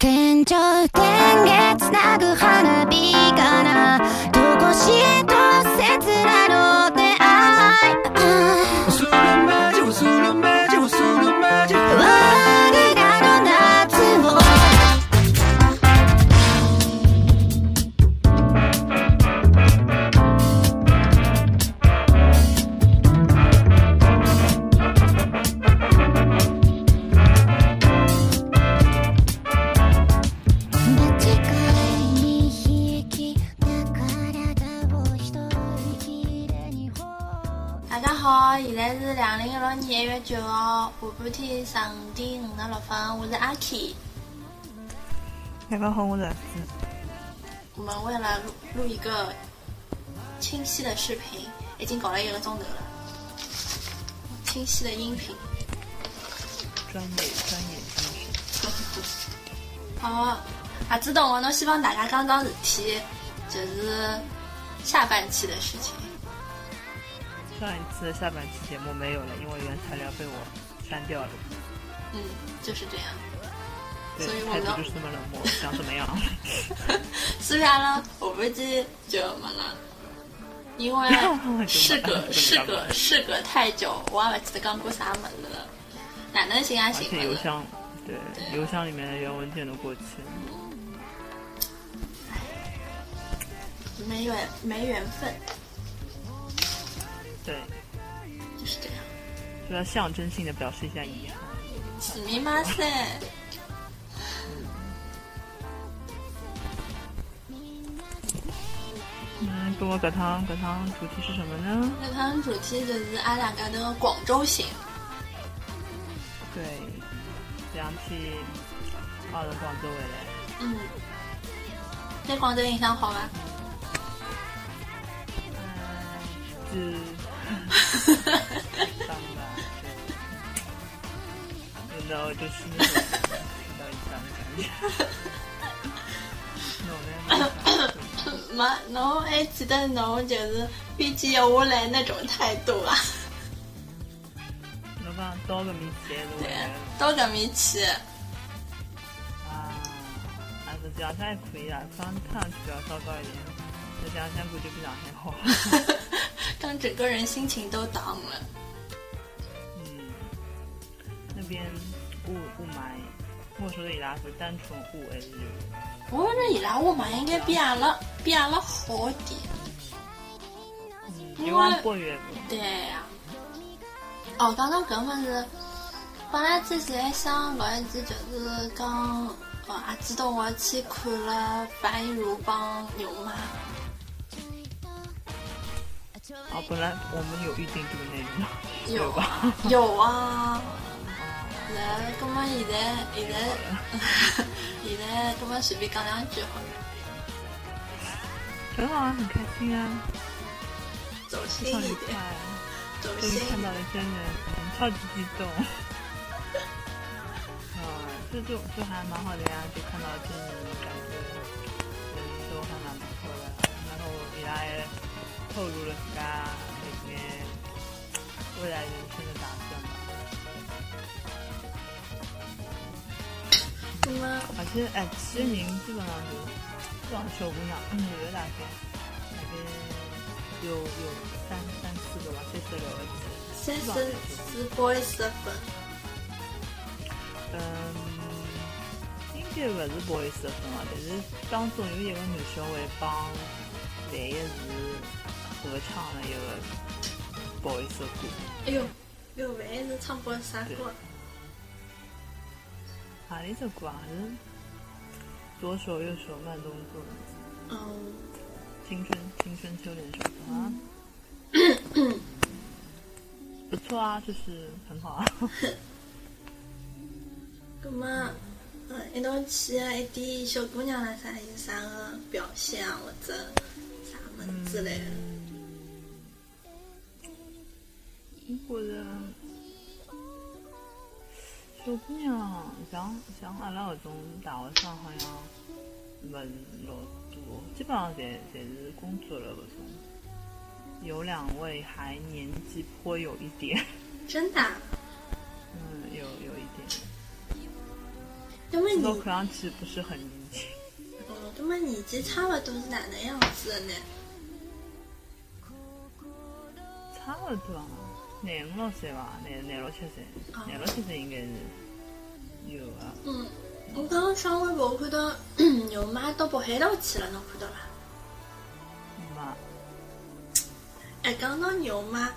天頂天月つなぐ点五十六分，我是阿 K。大家好，我是儿子。我们为了录录一个清晰的视频，已经搞了一个钟头了。清晰的音频。专业专业精神。好，啊，知道我侬希望大家讲讲事体，就是下半期的事情。上一次下半期节目没有了，因为原材料被我删掉了。嗯，就是这样。所以，我们就是这么冷漠，想怎么样？所以阿拉下半期就没了，因为 事隔事隔事隔太久，我也不记得刚过啥门子了。哪能行啊行邮箱，对，邮箱里面的原文件都过期了。没缘没缘分，对，就是这样。就要象征性的表示一下遗憾。すみません。嗯，跟我搿趟搿趟主题是什么呢？这趟主题就是阿拉家的广州行。对，两天澳从广州回来，嗯，对广州印象好吧？嗯，是 然后就是那种到一张的感觉。那我呢？没，侬还记得侬就是飞机要下来那种态度啊？侬讲到搿面去还是回对来了？，到搿面去。啊，啊，实际上还可以啦，可能看上去要糟糕一点，再想想估计比上海好。让整个人心情都 down 了。嗯，那边雾雾霾，我说的伊拉是单纯雾还？我觉着伊拉雾霾应该比阿拉比阿拉好点。嗯，因为八月份。对呀、哦，讲到搿物事，本来之前想搞一期就是讲，哦，阿记得我去看了樊一茹帮牛妈。哦，本来我们有预定这个内容，有吧？啊，有啊。然后，葛么现在现在现在，葛么随便讲两句好了，很好啊，很开心啊，走心一点，，走心终于看到了真人，超级激动。啊，这就就还蛮好的呀，就看到真人，感觉人都还蛮不错的。然后伊拉也透露了自家那些未来人生的打算吧。葛么，而且哎，去的人基本上就基本上小姑娘，嗯，有的大概大概有有三三四个吧，三四个位置。三十四 boys 的粉，嗯，应该不是不好意思的分啊，但是当中有一个男小孩帮万一是合唱了一个不好意思的歌，哎呦，哟，万一是唱过啥歌？哪里只歌啊？是左手右手慢动作，嗯，青春青春秋年手啊，不错啊，就是很好啊。葛么，嗯，一道去的一点小姑娘啦啥有啥个表现啊，或者啥么子之类的？我觉着小姑娘像像阿拉搿种大学生好像勿是老多，基本上侪侪是工作了搿种。有两位还年纪颇有一点，真的啊？嗯，有有一点。那么你，看上去不是很年轻。哦，那么年纪差勿多是哪能样子的呢？差勿多啊，廿五六岁吧，廿廿六七岁，哦廿六七岁应该是有啊。嗯，我刚刚上微博看到牛妈到北海道去了，侬看到伐？妈，哎，讲到牛妈，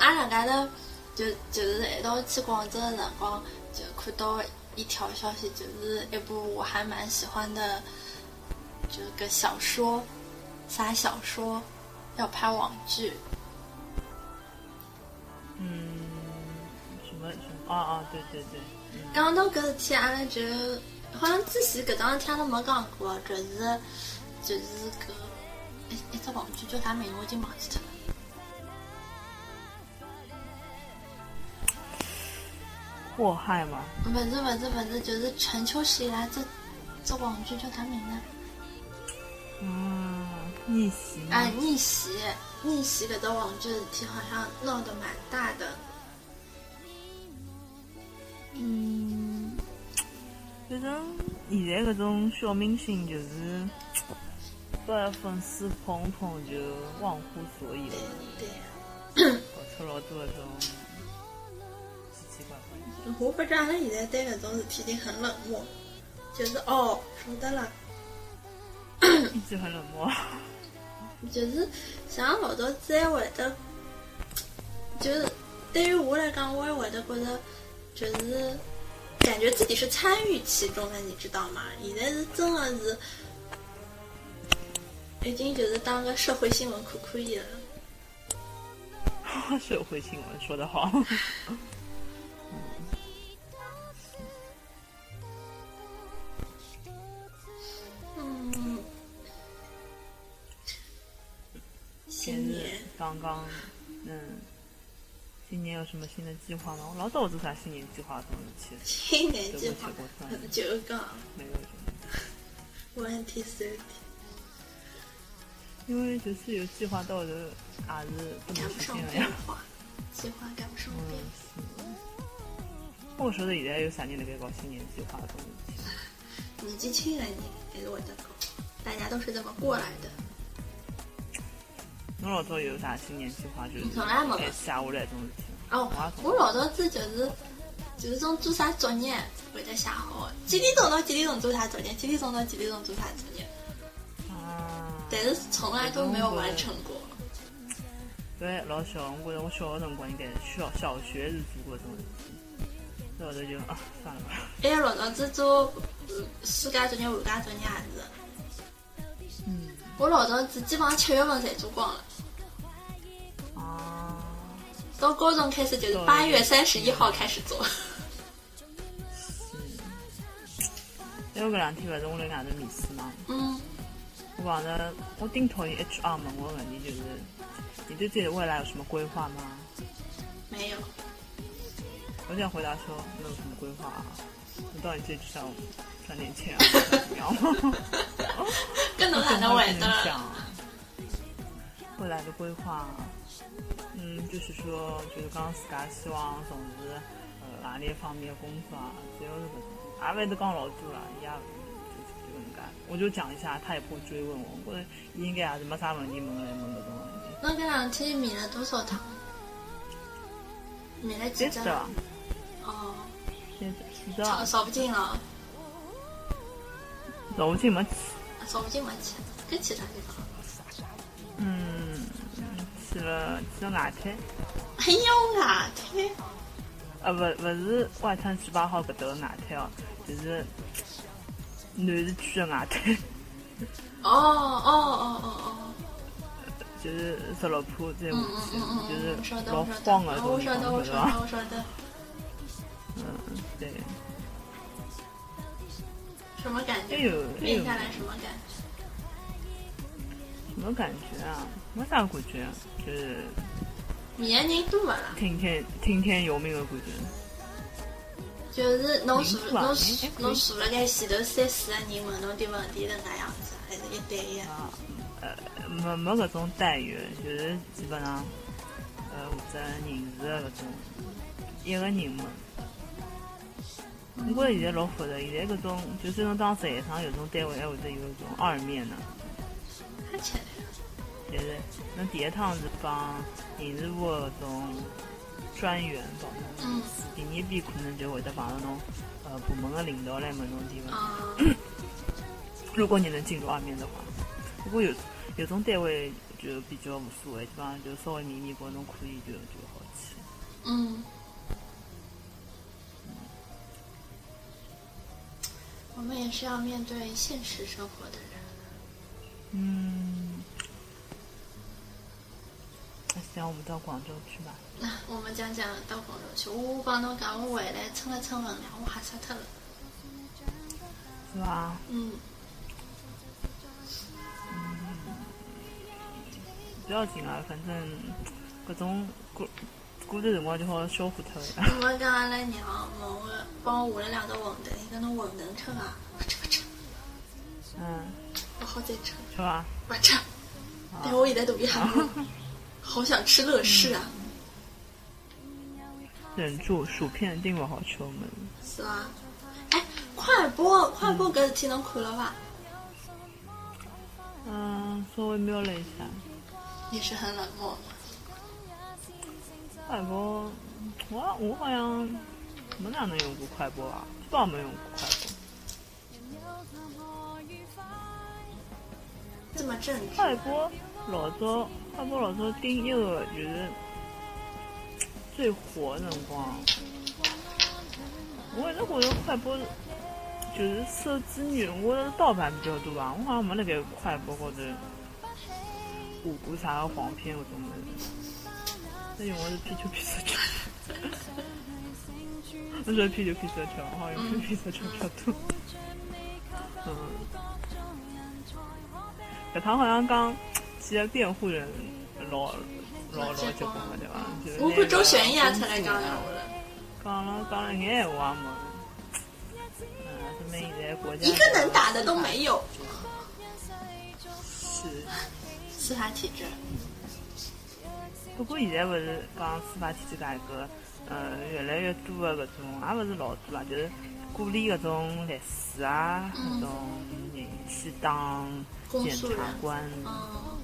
阿拉家头就就是一道去广州的辰光，就看到一条消息，就是一部我还蛮喜欢的，就是个小说，啥小说要拍网剧。嗯，什么什么啊啊，对对对，嗯，讲到搿事体，阿拉就好像之前搿桩事体阿拉没讲过，就是就是搿一一只网剧叫啥名字我已经忘记脱了。祸害吗，勿是勿是勿是，就是陈秋实以来这这网剧叫啥名呢？嗯，逆袭嘛，哎，逆袭，逆袭搿只网剧事体好像闹得蛮大的。嗯，反正现在搿种小明星就是被粉丝捧捧就忘乎所以对了，对，搞出老多搿种奇奇怪怪的。我不知阿拉现在对搿种事体已经很冷漠，就是哦，晓得了，一直很冷漠。就是像老早子还会得，就是对于我来讲，我也会得觉得，就是感觉自己是参与其中的，你知道吗？现在是真的是。已经就是当个社会新闻看可以了。社会新闻说得好。现在新年，刚刚，嗯，今年有什么新的计划吗？我老早做啥新年计划这种事体，新年计划就讲没有。twenty thirty，因为就是有计划到的，还是不能赶不上变实现了呀。化，计划赶不上变嗯化。，是。我说的现在有啥人辣盖搞新年计划这种事体？年纪轻的人还是会得搞，大家都是这么过来的。侬老早有啥新年计划？就是从来没开始写下来这种事体。哦，我老早子就是就是种做啥作业会得写好的，几点钟到几点钟做啥作业，几点钟到几点钟做啥作业，啊。但是从来都没有完成过。对，老小，我觉得我小的辰光应该小小学是做过这种事体，之后头就啊算了吧。还有老早子做呃暑假作业、寒假作业也是。嗯。我老早子基本上七月份侪做光了，哦。到高中开始就是八月三十一号开始做。因为搿两天勿是我辣外头面试嘛，嗯，我讲的我顶讨厌 HR 问我个问题就是，你对自己的未来有什么规划吗？没有。我想回答说没有什么规划啊。我到底自己想赚点钱啊？怎么样吗？跟侬哪能会能的？想未来的规划，嗯，就是说，就是刚自家希望从事呃哪里方面的工作啊，只要是搿种，也勿会得讲老多了，伊也就是就搿能介。我就讲一下，他也不会追问我，我觉得伊应该也是没啥问题问来问搿种问题。侬搿两天面了多少趟？面了几只哦，三十四十吧，少少不进了，老近没去。少不进没去，搿去啥地方？嗯，去了去了外滩，还有外滩，呃，勿勿是外滩十八号搿搭个外滩哦，就是南市区的外滩，哦哦哦哦哦，就是十六铺再下嗯嗯去，就是老我晓得，荒的哦我我晓得？我晓得，什么感觉？还有还有面下来什么感觉？什么感觉啊？没啥感觉，就是面的人多勿啦？听天听天由命的感觉。就是侬坐人多啊侬还可以侬坐辣盖前头三四个人问侬点问题是哪样子，还是一对一？啊，呃，没没搿种待遇，就是基本上，呃，负责人事的搿种，一个人问，我觉着现在老复杂，现在搿种就算侬当站上有种单位，还会得有一种二面呢。看起来，就是侬第一趟是帮人事部的搿种专员帮侬嗯第二遍可能就会得碰到侬呃部门的领导来问侬提问。啊，如果你能进入二面的话，不过有有种单位就比较无所谓，基本上就稍微迷迷过侬可以就就好去。嗯。我们也是要面对现实生活的人。嗯，那行，我们到广州去吧。那我们讲讲到广州去。我帮侬讲，我回来蹭了称分量，我吓死脱了。是吧？嗯，不要紧啊，反正各种过过段辰光就好消化脱了。我讲阿拉娘问我帮我下了两个馄饨，伊讲侬馄饨吃伐？不吃不吃，嗯，不好再吃，吃吧？不吃。但我现在肚皮喊饿，好想吃乐事啊，忍住，薯片定勿好吃我们。是啊？哎，快播快播搿事体侬看了伐？嗯，稍微瞄了一下，也是很冷漠。快播，我我好像没哪能用过快播啊，基本没用过快播。这么正直，快播老早，快播老早顶一个就是最火的辰光，我一直觉得快播就是手机女，我觉着盗版比较多吧，我好像没那个快播或者五谷啥个黄片搿种物事。那用我的是 P 九 P 四九，我说 P 九 P 四九，好像 P 四九比较多。嗯，搿趟好像讲几个辩护人老老老结棍了对伐？就是我看周旋也出出来讲闲话了，讲了讲了一眼闲话也没。嗯，说明现在国家一个能打的都没有，是。司法体制。不过现在勿是讲司法体制改革，呃，越来越多的搿种，也勿是老多啦，就是鼓励搿种律师啊，嗯搿种人去当检察官，嗯，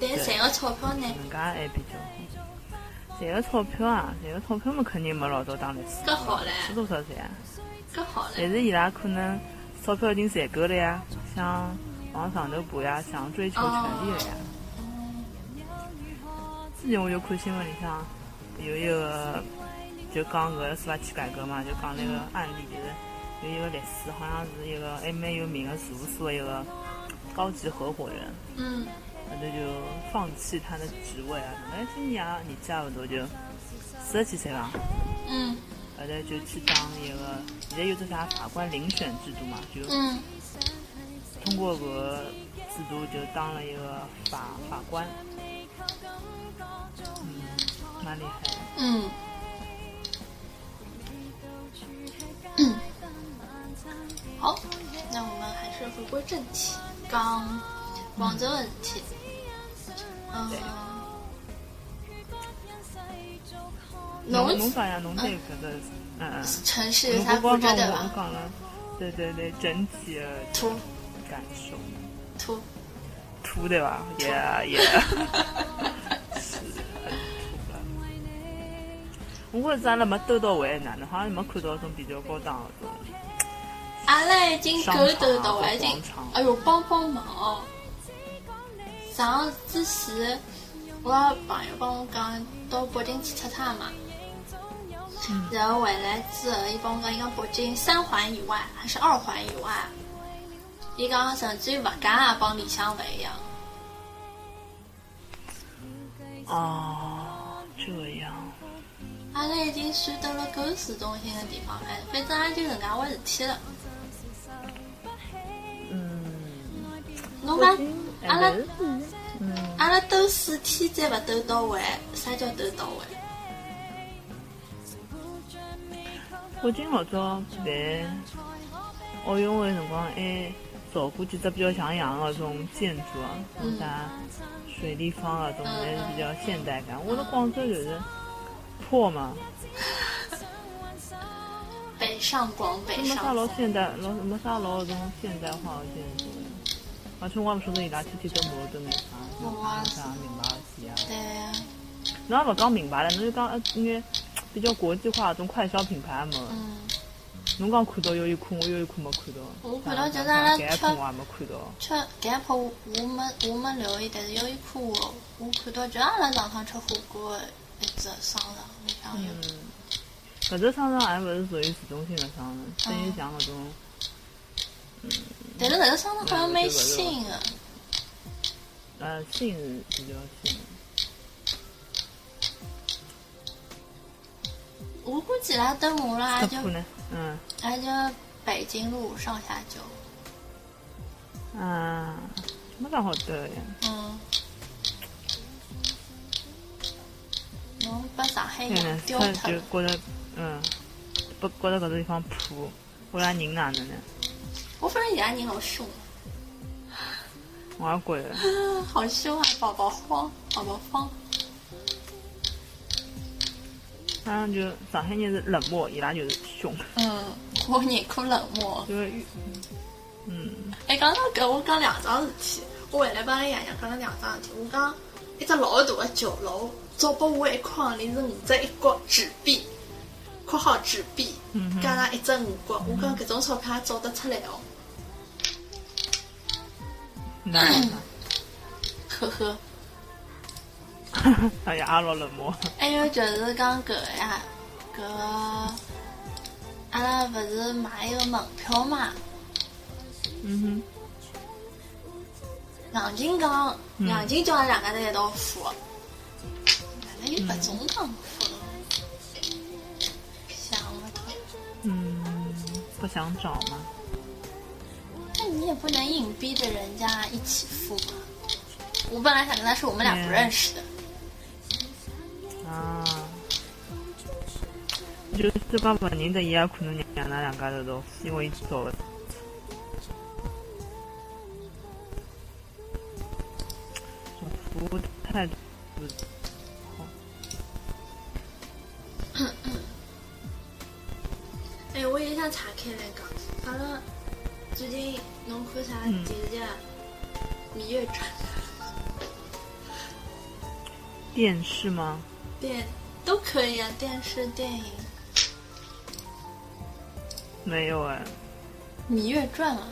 但是赚个钞票呢？人家还比较好。赚个钞票啊，赚个钞票嘛，肯定没老早当律师。搿好唻，是多少钱啊？搿好唻。但是伊拉可能钞票已经赚够了呀，想往上头爬呀，想追求权利了呀。之前我就看新闻里向有一个就讲搿个司法体改革嘛，就讲那个案例，就是有一个律师，好像是一个还蛮有名的事务所的一个 高级合伙人，嗯。后头就放弃他的职位啊，哎，今年也年纪也勿大，就四十几岁了，嗯。后头就去当一个，现在有只啥法官遴选制度嘛，就嗯。通过搿个制度就当了一个法法官，嗯，蛮厉害的。嗯嗯。好，那我们还是回归正题，刚广州的事体。嗯对。侬侬侬讲呀，侬对搿个，嗯嗯，城市有侬啥不光讲我感觉的伐？讲了，对对对，整体的土感受，土，土对吧？也也 我觉着阿拉没兜到位，哪能好像没看到种比较高档的种。阿拉已经够兜到了，已经。哎哟，帮帮忙哦！上之前，我朋友帮我讲到北京去出差嘛，嗯然后回来之后，伊帮我讲，伊讲北京三环以外还是二环以外，伊讲甚至于物价也帮里向勿一样。哦，这样。阿拉已经算到了购市中心的地方了，反正也就搿能介回事体了。嗯，侬讲阿拉阿拉兜四天再勿兜到位，啥叫兜到位？北京老早办奥运会辰光，还造过几只比较像样的种建筑啊，嗯啥水立方啊，种还是比较现代感。我的广州就是破吗，北上广北没啥上风。老现代，老没啥老这种现代化的建筑的。而且我也不晓得伊拉天天走马路都眼啥，哇啥名牌店啊。对呀、侬也勿讲名牌了，侬就讲呃眼比较国际化的种快消品牌嘛。嗯，侬讲看到优衣库，我优衣库没看到。我看到就是阿拉搿一吃铺我也没看到。吃搿一铺我没我没留意，但是优衣库我我看到就阿拉上趟吃火锅的一只商场里向有。嗯，搿只商场还勿是属于市中心的商场，等于嗯像搿种但是搿个商场好像蛮新的，呃新是比较新。我估计伊拉登马了也就？嗯也就北京路上下九。啊，没啥好得呀。嗯。侬把上海人丢他脱了，就觉着，嗯，不觉着搿个地方破，我拉人哪能呢？我发现伊拉人老凶，我也觉着，啊好凶啊！宝宝慌，宝宝慌。反正就上海人是冷漠，伊拉就是凶，嗯，我宁可冷漠。就是越，嗯，哎，讲到搿，我讲两桩事体。我回来帮阿拉爷娘讲了两桩事体。我讲一只老大的酒楼，找拨我一筐里是五只一角纸币，括号纸币，加上一只五角。我讲搿种钞票也找得出来哦。那 呵呵。哎呀，阿老冷漠，还有就是讲搿个呀，搿个阿拉勿是买一个门票嘛？嗯硬劲讲，嗯硬劲叫阿拉两家头一道付，哪能有搿种讲法？想嗯，不想找吗，那你也不能硬逼着人家一起付嘛。我本来想跟他说我们俩不认识的，啊，就是这讲勿认得伊也可能让㑚两家头都，因为伊找的。这服务态度侬看啥嗯电视剧啊？《芈月传》电视吗？电都可以啊，电视、电影，没有哎。《芈月传》啊。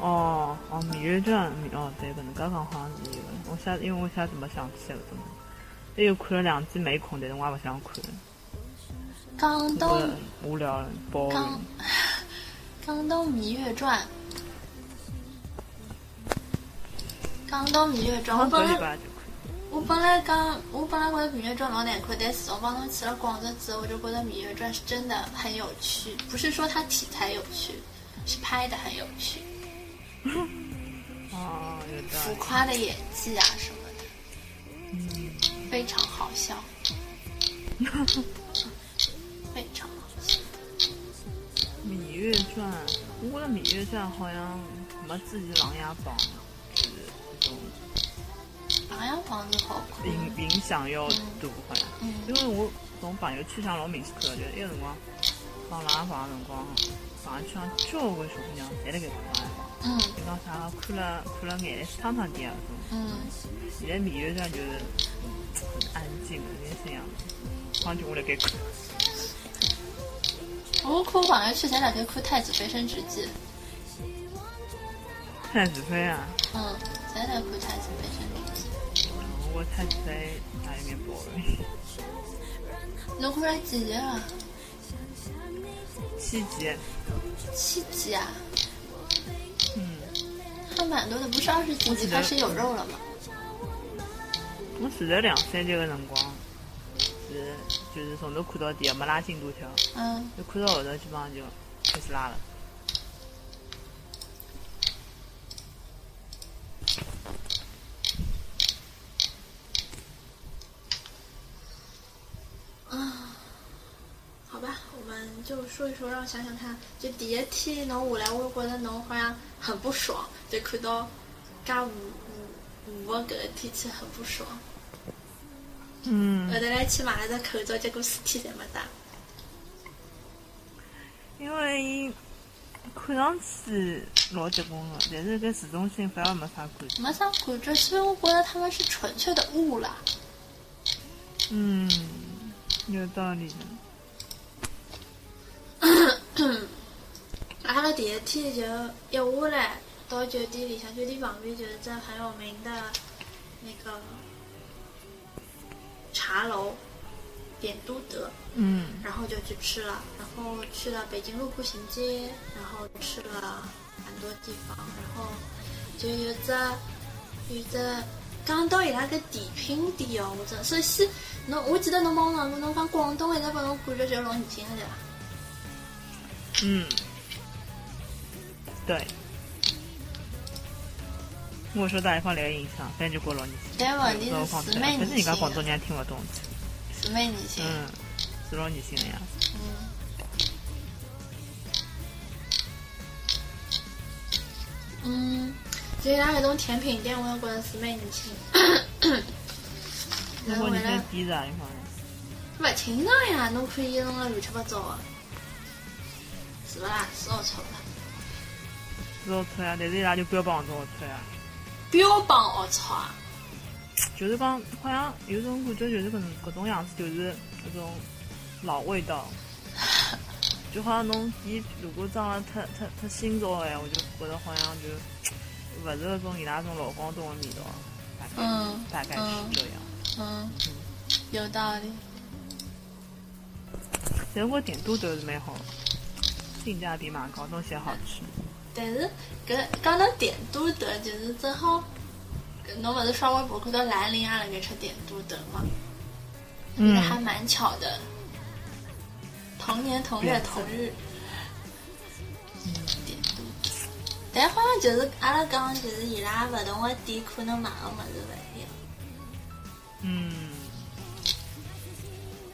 哦哦，《芈月传》哦，对，搿能介讲好像是有的。我下因为我下次没想起来搿种。还有看了两集没空，但是我也勿想看，讲到无聊了讲，boring。讲 到《芈月传》，讲到《芈月传》，我本来。我本来讲，我本来觉得《芈月传》老难看，但是我帮侬去了广州之后，我就觉得《芈月传》是真的很有趣，不是说它题材有趣，是拍的很有趣，哦，浮。夸的演技啊什么的，非常好笑，非常好笑。《芈月传》，我觉得《芈月传》好像没自己《琅琊榜》琅琊榜》是好看，影影响要大，好像。嗯因为我从朋友圈上老明显看到，就是那个辰光放《琅琊榜》的辰光，朋友圈上交关小姑娘侪辣盖看《琅琊榜》。嗯就讲啥看了看了眼泪淌淌滴啊种。嗯，现在《芈月传》就是很安静的，有点这样。好像就我辣盖看。我看朋友圈侪辣盖看《太子妃升职记》，太子妃啊，嗯，侪辣看《太子妃升职记我太子妃还有点 boring。》。侬看了几集啊？七集，七集啊，嗯，还蛮多的，不是二十几集开始有肉了吗？我只在两三集的辰光是就是从头看到底，没拉进度条，嗯，就看到后头基本上就开始拉了。好吧，我们就说一说，让我想想看。就第一天侬下来，我觉得侬好像很不爽，就看到介雾雾雾的搿个天气很不爽。嗯后头来去买了只口罩，结果四天侪没戴。因为看上去老结棍个，但是搿市中心反而没啥感觉。没啥感觉，所以我觉得他们是纯粹的雾啦。嗯，有道理的。阿拉第一天就一下来到酒店里向，酒店旁边就是只很有名的那个茶楼点都德，嗯然后就去吃了，然后去了北京路步行街，然后吃了很多地方，然后就有只有只刚到伊拉个甜品店哦，我真首先侬我记得侬帮我讲过，侬讲广东一直拨侬感觉就是老年轻的对伐？嗯，对。我说大家放来个音响，反正就过老年轻。但问题是是蛮但是人家年轻的，广东人也听不懂。是蛮年轻的。嗯，是老年轻的呀。嗯。嗯，就伊拉搿种甜品店，我也觉着是蛮年轻的。然后为了我年轻低着啊，一方人。勿清爽呀，侬可以弄了乱七八糟的，是勿啦？是好臭的，是好吃呀，但是伊拉就标榜这种好吃呀。标榜好臭啊！就是讲，好像有种感觉，就是搿种搿种样子，就是搿种老味道。就好像侬伊如果装了太太太新潮的闲话，就觉得好像就勿是搿种伊拉种老广东的味道，大概、嗯大概是嗯这样。嗯，有道理。但是我点都德是蛮好的，性价比蛮高，东西也好吃。但是搿讲到点都德，就是正好，搿侬勿是刷微博看到兰陵也辣盖吃点都德吗？嗯这个还蛮巧的，同年同月同日。点都德，但好像就是阿拉讲，就是伊拉勿同个店可能买个物事勿一样。嗯。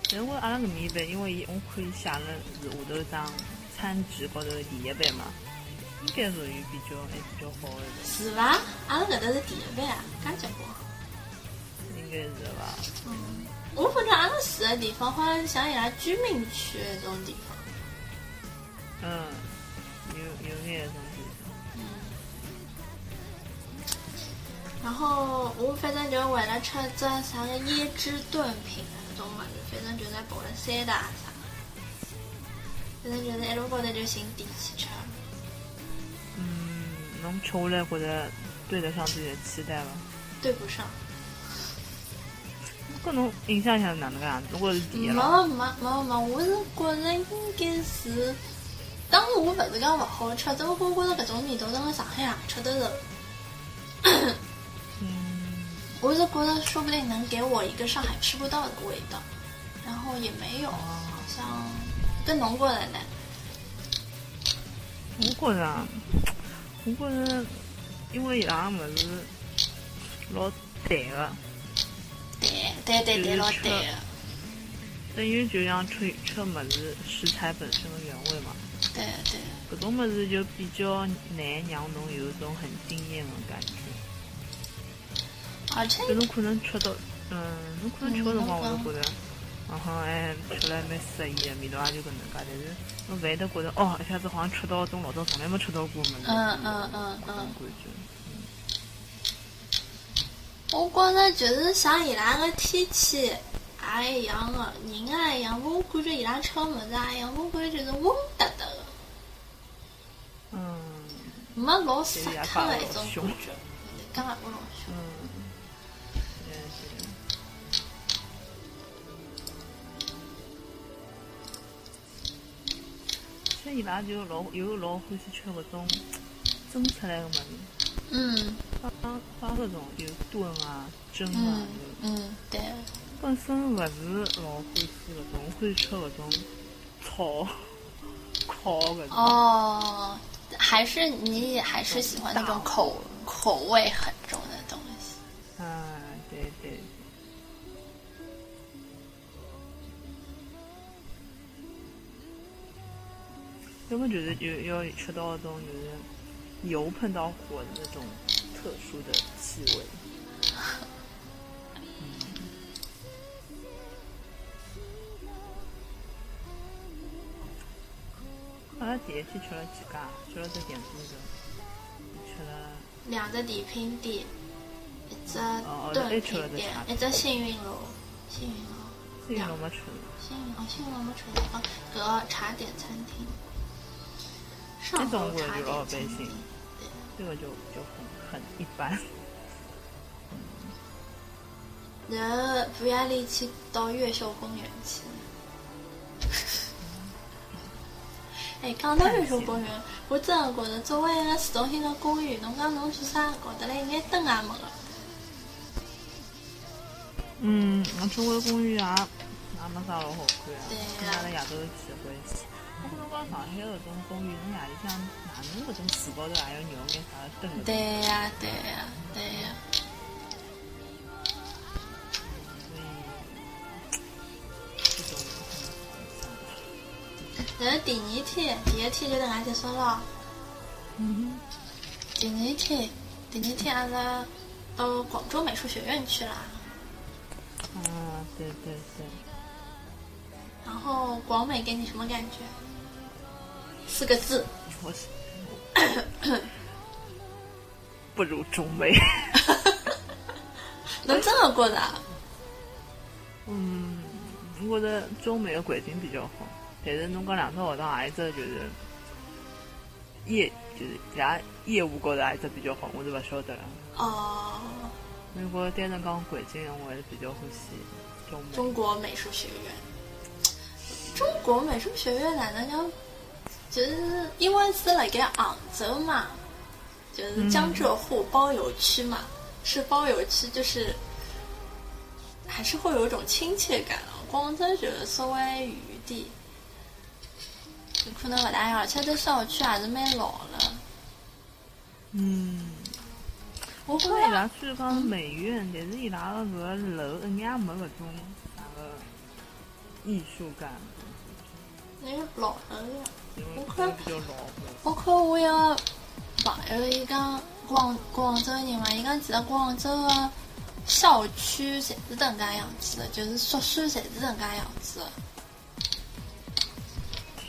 但是我阿拉搿面一般，因为伊我看伊写了是下头一张餐纸高头的第一班嘛，应该属于比较还比较好的，是伐？阿拉搿搭是第一班啊，介结棍。应该是吧？我反正阿拉住的地方好像像伊拉居民区那种地方。嗯，有有眼种地方。然后我反正就为了吃只啥个椰汁炖品啊，搿种物事，反正就在跑了三大啥，反正就是一路高头就寻店去吃。嗯，侬吃下来觉得对得上自己的期待伐？对不上，搿侬印象下是哪能个样子？我是第一没了。没没没，我是觉着应该是，当然我勿是讲勿好吃，只不过我觉着搿种味道辣辣上海也吃得着。嗯，我是觉得说不定能给我一个上海吃不到的味道，然后也没有，好像跟侬觉得呢？我觉着，我觉着，因为伊拉物事老淡个，淡淡淡淡，老淡的。等于就像吃吃物事食材本身的原味嘛。对对，搿种物事就比较难让侬有一种很惊艳的感觉。而且就侬可能吃到，嗯，侬可能吃个辰光，嗯我就觉着，嗯哼，哎，吃了蛮适意的，味道也就搿能介。但是侬勿会得觉着，哦，一下子好像吃到种老早从来没吃到过的物事。嗯嗯嗯嗯，感觉。我觉着就是像伊拉个天气也一样的，人也一样，我感觉伊拉吃个物事也一样，我感觉就是温哒哒的，嗯没老杀对呀脱的一种感觉，干嘛不老凶？像伊拉就老有老欢喜吃搿种蒸出来的物事，嗯放放搿种就炖啊、蒸啊嗯，嗯，对。本身勿是老欢喜搿种，我欢喜吃搿种炒、烤搿种。哦，还是你还是喜欢那种口口味很重的东西。啊，要么就是有要吃到那种就是油碰到火的那种特殊的气味。阿拉第一天吃了几家，吃了只点心的，吃了两个甜品店，一只哦炖品店，一只幸运楼，幸运楼，幸运楼没吃，幸运哦，幸运楼没吃哦，搿个茶点餐厅，上这种我就老点餐厅百姓。这个就就很很一般。然后不要力去到越秀公园去。哎，讲到越秀公园，我真的觉着作为一个市中心的公园，侬讲侬做啥搞得来一眼灯也没个。嗯，那中国公园也也没啥老好看啊。对跟阿拉夜头去回去。我跟侬讲，上海搿种公园，侬夜里向哪能搿种树高头也要啥灯？对呀，对呀，对呀。所以这种很然后第二天，第一天就等下结束了。嗯第二天，第二天阿拉到广州美术学院去啦。哼，啊，对对对，然后广美给你什么感觉？四个字，我 是不如中美。能这么过的啊？嗯，我觉得中美的环境比较好，但是侬讲两只学堂何一只就是业，就是伊拉业务高头还一只比较好，我就勿晓得了。哦，如果单纯讲环境，我还是比较欢喜。中国美术学院。中国美术学院哪能讲？就是因为是辣盖杭州嘛，就是江浙沪包邮区嘛，是包邮区，就是还是会有一种亲切感啊。广州就是稍微远一点，就可能勿大一样，而且这小区还是蛮老了。嗯，我觉因为伊得拉虽然讲美院，但是伊拉个搿个楼一眼也没搿种啥个艺术感，那个老了呀。我看。我看我一个朋友，伊讲广广州人嘛，伊讲其实广州的校区侪是迭能介样子的，就是宿舍侪是迭能介样子的。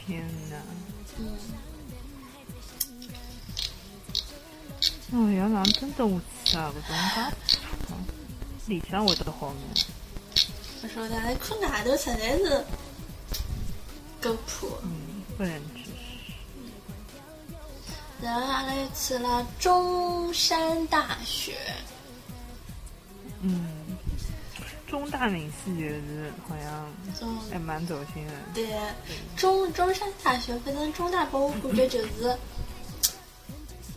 天哪！嗯，哎呀哪真的下去啊？搿种介破，里向会得好眼。我说的，那看外头实在是够破。嗯，不。然后阿拉又去了中山大学，嗯，中大名系就是好像还蛮走心的。对中中山大学，反正中大给我感觉就是。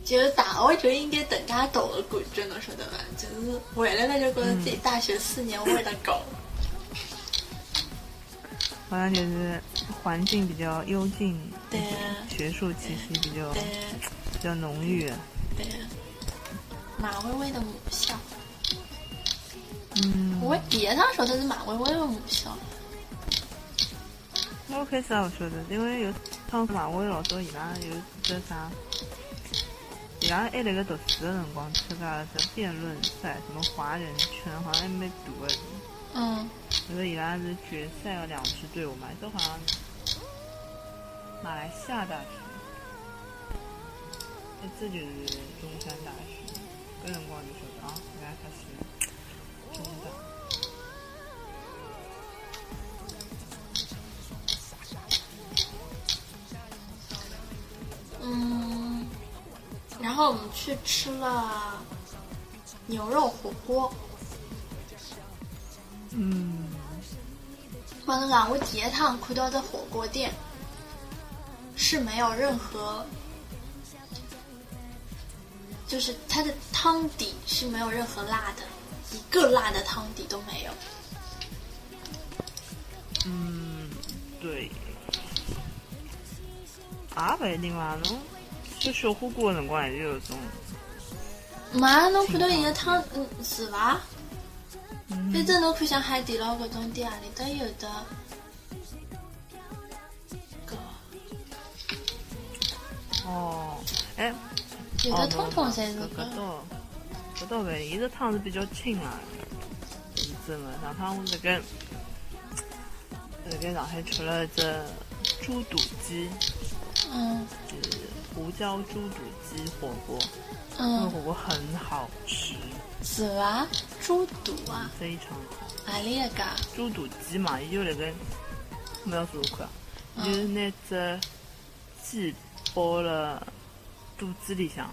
就是大学就应该等家读的感觉，侬晓得伐？就是回来了就觉得自己大学四年喂了搞。好像就是环境比较幽静，对学术气息比较对比较浓郁。对，马薇薇的母校，嗯，我第一趟晓得是马薇薇的母校。我开始也勿晓得，因为有趟马薇老早伊拉有只啥，伊拉还辣盖读书的辰光参加了只辩论赛，什么华人圈，好像还蛮大的。嗯，就是伊拉是决赛有两支队伍嘛，一只好像马来西亚大学，一只就是中山大学。搿辰光就晓得啊，原来他是中大。嗯，然后我们去吃了牛肉火锅。嗯，我能讲，我第一趟看到的火锅店是没有任何，就是它的汤底是没有任何辣的，一个辣的汤底都没有。嗯，对，也不一定伐？侬吃小火锅的辰光还是有种，妈，侬看到伊个汤，嗯，是伐？嗯反正侬看像海底捞搿种店，里搭有的，搿哦，哎，有的通通侪是搿。倒搿倒勿，伊个汤是比较清啦，是真的。上趟我辣盖辣盖上海吃了一只猪肚鸡，嗯。就是胡椒猪肚鸡火锅，嗯，那个嗯，火锅很好吃，是伐？猪肚啊，非常好。哪里一家？猪肚鸡嘛，伊就那个，没有做看，嗯就是那只鸡包了肚子里向，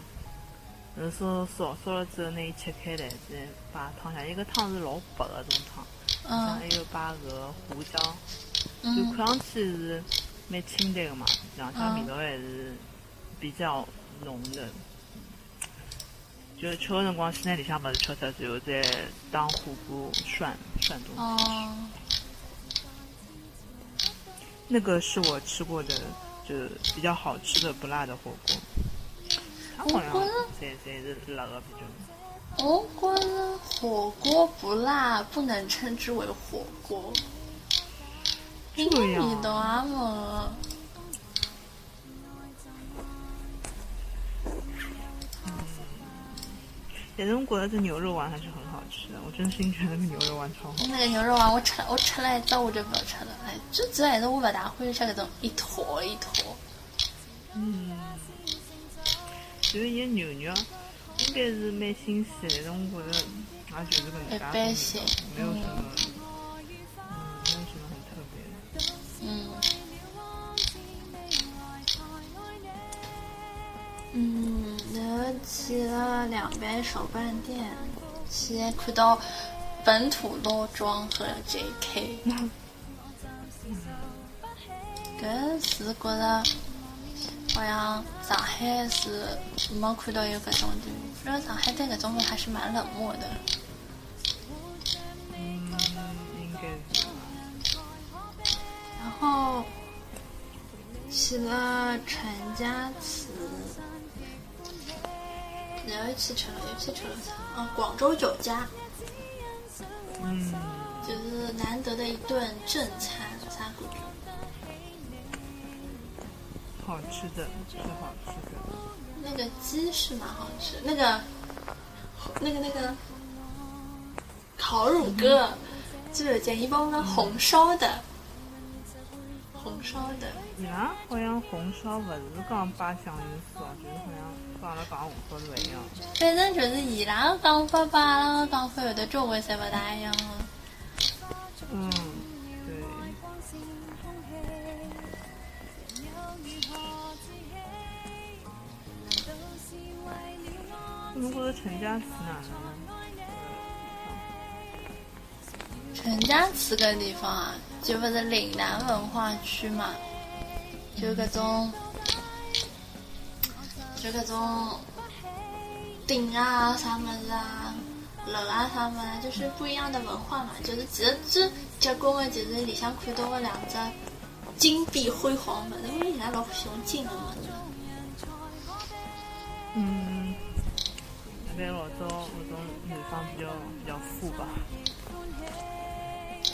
然后烧烧烧了之后，拿伊切开来，再摆汤下。伊个汤是老白的种汤，嗯还有摆个胡椒，就嗯看上去是蛮清淡的嘛，两下味道还是比较浓的。就是吃的辰光，先在里向物事吃脱之后，再当火锅涮涮东西。哦，那个是我吃过的，就比较好吃的不辣的火锅。它好像我觉得侪侪是辣的比较。我觉得火锅不辣不能称之为火锅，什么这样味道啊么？但是我觉得这牛肉丸还是很好吃的，我真心觉得那个牛肉丸超好。那个牛肉丸我吃了，我吃了一只我就不要吃了，哎，最主要还是我不大欢喜吃搿种一坨一坨。嗯，就是伊个牛肉应该是蛮新鲜的，但是我觉得也就是搿能介一般性没有什么，嗯，没有什么很特别的。嗯。嗯，然后去了两边手办店，去看到本土老庄和 JK，搿是觉着好像上海是没看到有搿种店，反正上海对搿种还是蛮冷漠的。嗯，应该是。然后去了陈家祠，然后去吃了又去吃了啥？啊，广州酒家，嗯，就是难得的一顿正餐，啥感觉？好吃的是好吃的。那个鸡是蛮好吃，那个那个那个烤乳鸽，就有件一包那红烧的，红烧的。伊拉好像红烧不是讲摆香油丝哦，就是好像反正就是伊拉个讲法吧，阿拉个讲法有的交关侪勿大一样。嗯，对。侬觉着陈家祠哪能呢？陈家祠搿地方啊，就勿是岭南文化区嘛，就搿种，就搿种顶啊啥物事啊，楼啊啥物事，就是不一样的文化嘛。就是其实最结棍的，就是里向看到的两只金碧辉煌的物事，因为伊拉老喜欢金的嘛，就嗯，大概老早那种南方比较比较富吧。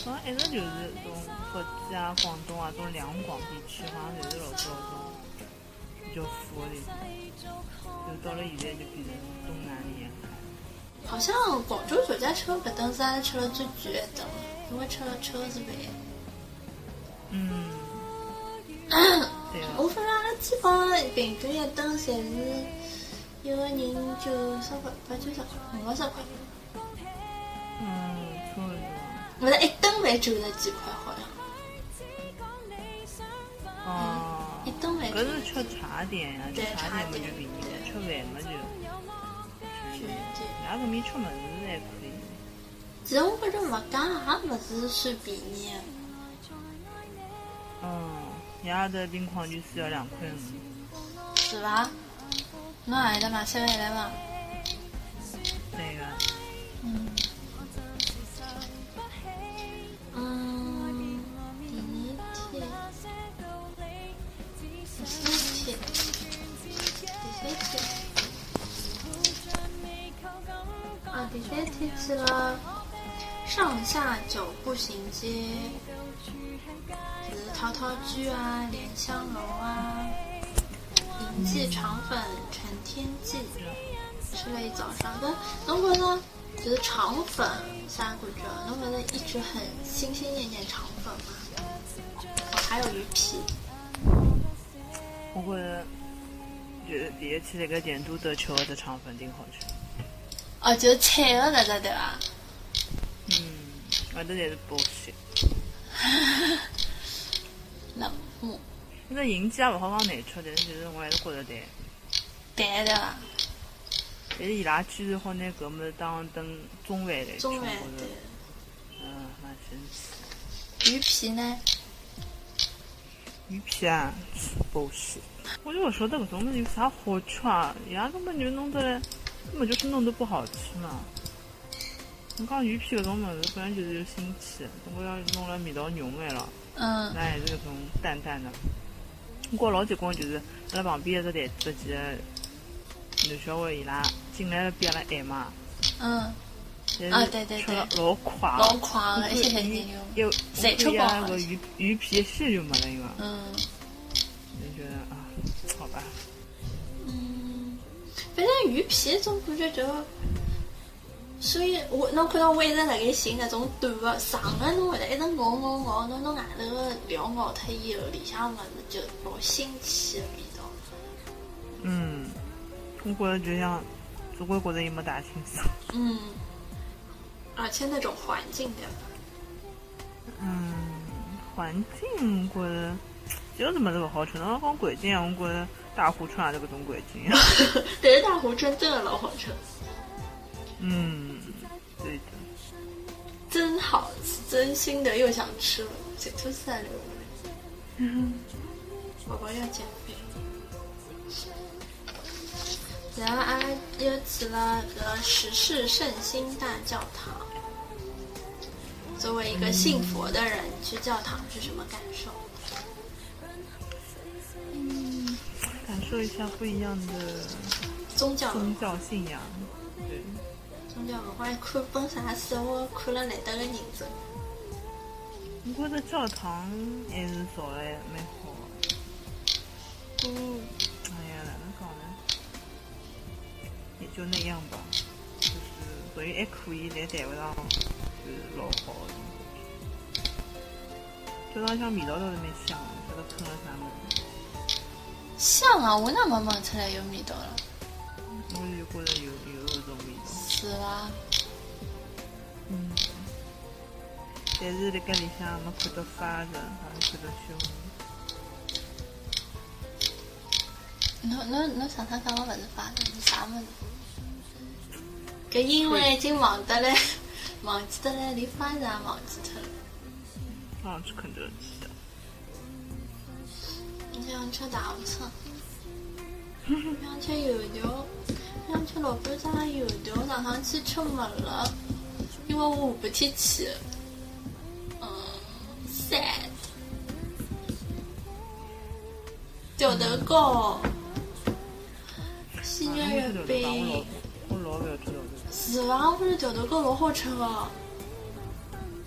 好像一直就是种福建啊、广东啊，种两广地区，好像就是老早种比较佛的。就到了现在就变成东南沿海。好像广州酒家吃的搿顿是阿拉吃了最贵的因为吃了吃的是饭。嗯，对我啊，反正阿拉基本上平均一顿侪是一个人九十块，八九十块，五十块，嗯，差不多。勿是一顿饭九十几块，好搿是吃茶点呀，吃茶点嘛就便宜，吃饭嘛就就就。俺搿面吃物事还可以。其实我觉着物价也勿是算便宜的，嗯，伊拉的冰矿泉水要两块五。是伐？侬何里搭买？三万一来伐？对个，嗯。嗯，啊，第三天去了上下九步行街，就是陶陶居啊、莲香楼啊、银记肠粉、陈天记，吃了一早上。但侬觉得肠粉啥感觉？侬觉得一直很心心念念肠粉吗？还有鱼皮。我觉着就是第一期那个点都德吃的肠粉挺好吃。哦，就菜的搿只对伐？嗯，外头侪是保鲜。那嗯，那个银鸡也勿好往难吃，但是就是我还是觉着淡。淡对伐？但是伊拉居然好拿搿物事当当中饭来吃。嗯，蛮神奇。鱼皮呢？鱼皮啊，保鲜。我就不晓得搿种物事有啥好吃啊？伊拉根本就弄得来，根本就是弄得不好吃嘛。你讲鱼皮搿种物事本来就是有腥气，总归要弄了味道浓眼了。嗯那还是搿种淡淡的。我觉老结棍就是，阿拉旁边一只台子几个男小孩伊拉进来了比阿拉晚嘛，嗯，啊对对对老快，老快了，一一些很牛。有侪吃饱了个鱼鱼皮一吸就没了，因为嗯就觉得啊，反正鱼皮总感觉就，所以我侬看到我一直辣盖寻搿种短个，长个侬会得一直咬咬咬，侬侬外头个料咬脱以后，里向物事就老腥气个味道。嗯，我觉着就像，总归觉着伊没大清爽，嗯，而且那种环境对吧？嗯，环境我觉着就是物事勿好吃，侬要讲环境啊，我觉得大湖川也是搿种环境，但是大湖春真的老火车，嗯，对的。真好吃，真心的又想吃了，这吐丝流泪。宝宝要减肥。然后阿拉又去了个十世圣心大教堂。作为一个信佛的人，去教堂是什么感受？感受一下不一样的宗教宗教信仰。对，宗教文化，看本啥书，我看了难得个认真。我觉得教堂还是造的蛮好的。不，哎呀，哪能讲呢？也就那样吧，就是属于还可以，但谈不上就是老好的。教堂像味道倒是蛮香的，不晓得喷了啥么子。香啊，我哪没闻出来有味道了？我就觉得有有那种味道。是伐？嗯。但是辣盖里向没看到花的，也没看到胸。侬侬侬上趟讲个勿是发的，是啥物事？搿英文已经忘得嘞，忘记得嘞，连发字也忘记脱了。啊，去肯德基。我想吃大午餐，想吃油条，想吃老板啥油条，上趟去吃没了，因为我下半天去。嗯，sad。吊头糕，鲜肉月饼，我老不是吊头糕老好吃的。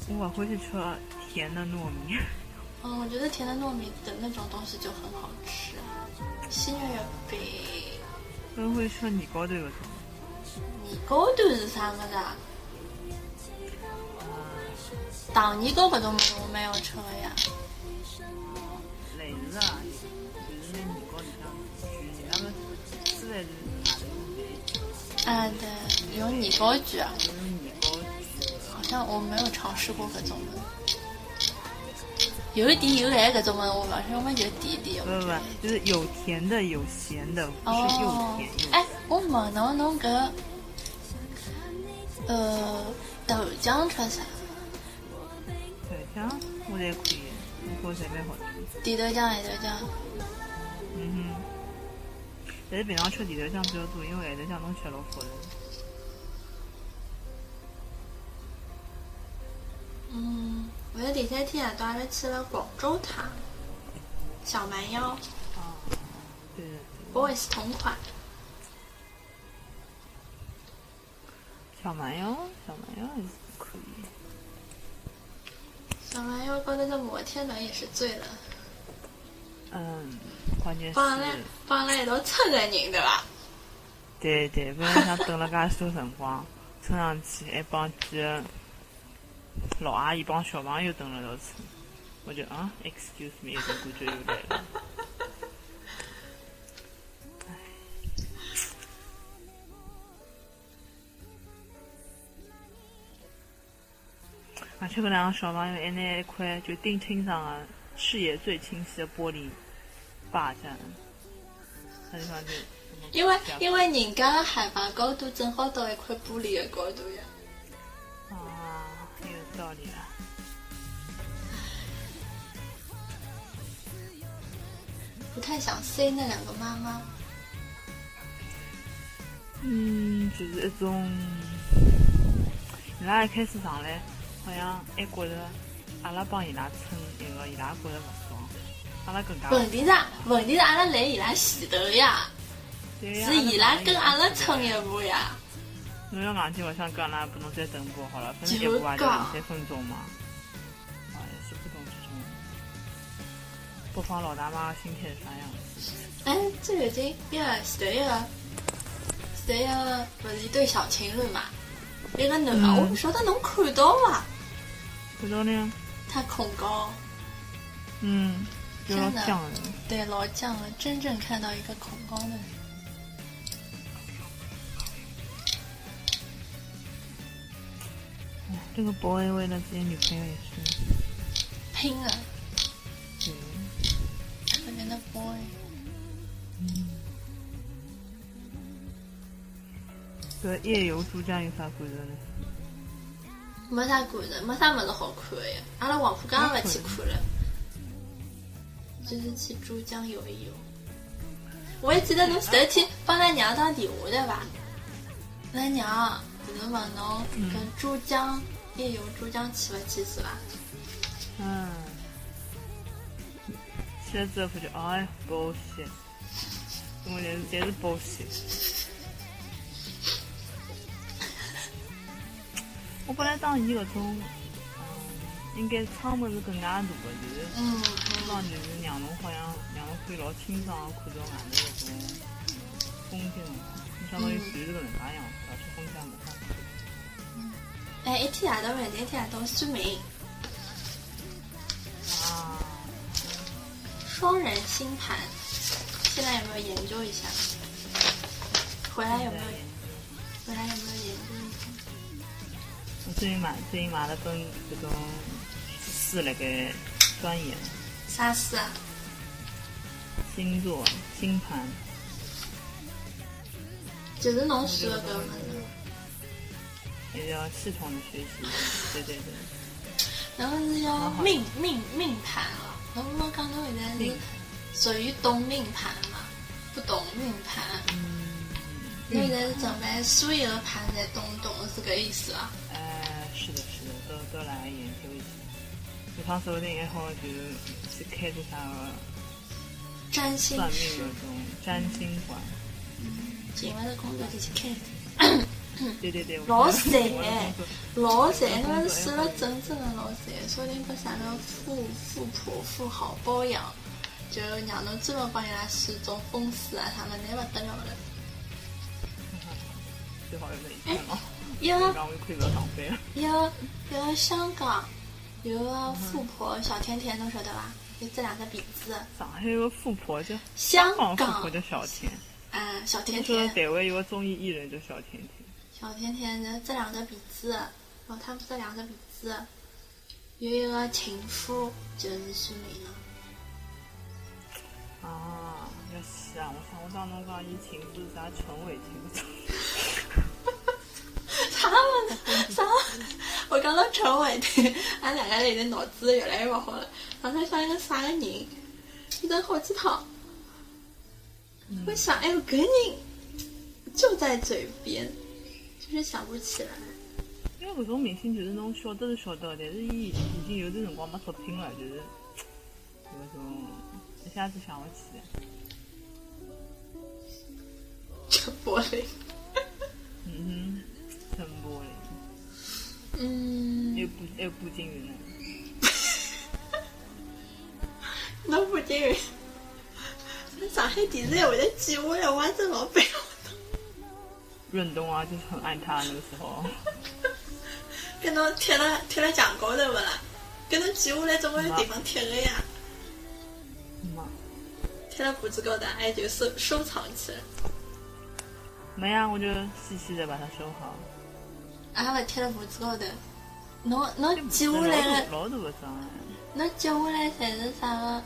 我不会去吃甜的糯米。嗯，我觉得甜的糯米的那种东西就很好吃。鲜肉月饼，都会吃年糕头的。年糕头是啥么子啊？糖年糕搿种物事我蛮要吃的呀。类似啊，就是那年糕？啊，对，用年糕卷啊，就是年糕卷。好像我没有尝试过搿种的。有甜有咸搿种物事，我好像我们就点点。不不不，就是有甜的有咸的，不是又哦甜又，哎，我问侬，侬搿呃豆浆吃啥？豆浆我侪可以，我觉着侪蛮好吃。甜豆浆、咸豆浆？嗯哼。但是平常吃甜豆浆比较多，因为咸豆浆侬吃老复杂。嗯，我的第三天夜到阿拉去了广州塔，小蛮腰啊，对对对。，boys 同款。小蛮腰，小蛮腰还是可以。小蛮腰高头的摩天轮也是醉了，嗯，关键是帮阿拉帮阿拉一道蹭个人对吧？对对，不然想等了介许多辰光，蹭上去还帮几个老阿姨帮小朋友等了道处，我就啊，excuse me，一种感觉又来了。而且搿两个小朋友还拿一块就钉清上的视野最清晰的玻璃霸占，那地方就因为因为人家的海拔高度正好到一块玻璃的高度呀。太想塞那两个妈妈。嗯，就是一种，伊拉一开始上来，好像还觉着阿拉帮伊拉撑一个，伊拉觉着勿爽，阿拉更加问题是问题是阿拉来伊拉前头呀，是伊拉跟阿拉撑一步呀。侬要硬劲，我想跟阿拉不侬再等步好了，反正一就步也就讲两三分钟嘛。方老大妈心态是啥样子。哎，这个已经一个前头一个前头一个不是一对小情侣嘛？一个男的，嗯我不晓得侬看到伐？看到呢？他恐高，嗯，就老真的犟的。对老犟了，真正看到一个恐高的人。哎这个 boy 为了自己女朋友也是，拼了，搿夜游珠江有啥感受呢？没啥感受，没啥物事好看的呀。阿拉黄浦江也勿去看了，就是去珠江游一游。我还记得侬前头天帮咱娘打电话对伐？咱娘就是问侬跟珠江夜游珠江去勿去是伐？嗯，去了之后发觉，哎，保险，我侪是侪是保险。我本来当伊搿种，嗯，应该窗门是更加大的，就是嗯希望就是让侬好像让侬可以老清爽地看到外头搿种风景的。你相当于船是搿能介样子，而且风景也没啥看。哎，一天夜到晚，一天夜到算命，啊，双人星盘，现在有没有研究一下？回来有没有？回来有最近买最近买了本搿种书辣盖钻研啥事啊？星座星盘，就是侬选的搿物事。也要系统的学习。对对对，然后是要命命命盘了。侬侬讲侬现在命是属于懂命盘嘛？不懂命盘，嗯，侬现在是准备所有的盘侪懂懂，是搿意思啊？是的，都都来研究一下。有趟说不定还好就是去开个啥个占星算命师那，种占星馆。今晚的工作就去开。对对对，老我赞的工作老赞，那是选了真正的老赞，说不定把啥个富富婆富豪包养，就让侬专门帮伊拉选种风水啊啥么，那不得了了。最好有那一天哦。一个刚我亏不了场费了。一个香港有个富婆小甜甜，侬晓得伐？就这两个鼻子，上海有个富婆叫香港富婆叫小甜，啊，小甜甜，台湾有个综艺艺人叫小甜甜。小甜甜的这两个鼻子，然后他们这两个鼻子有一个情妇，就是孙明了。啊，要死啊！我想我当侬讲伊情妇是啥陈伟情妇，啥么子？啥？我刚刚陈伟霆，俺两个人的脑子越来越不好了。刚才想一个啥个人，记得好几趟。我想，哎呦，搿人就在嘴边，就是想不起来。因为搿种明星就是侬晓得是晓得，但是伊已经有段辰光没作品了，就是有搿种一下子想不起来。陈柏霖，嗯哼，陈柏霖，嗯还，有步还有步惊云呢。那不金云，上海电视台会得记下来，我还真老背了。润东啊，就是很爱他那个时候。跟侬贴了贴了墙高头不啦？跟侬记下来总归有地方贴个呀。贴了簿子高头，哎，就收收藏起来。没呀，我就细细的把它收好。啊，勿贴了簿子高头，侬侬记下来的，老大个障碍。侬记下来侪是啥个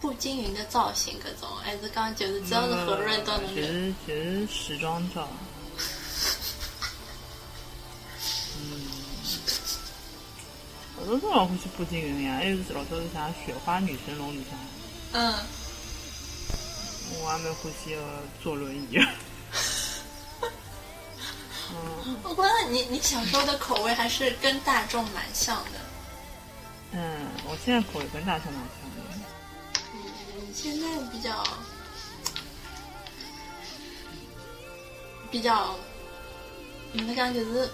步惊云的造型搿种，还是讲就是只要是何润都能够？就是就是时装照。嗯，老早子老欢喜步惊云呀，还有是老早是啥雪花女神龙里向，嗯，我还蛮欢喜个坐轮椅。嗯我觉得你你小时候的口味还是跟大众蛮像的。嗯，我现在口味跟大众蛮像的。嗯，你现在比较比较，怎么讲就是，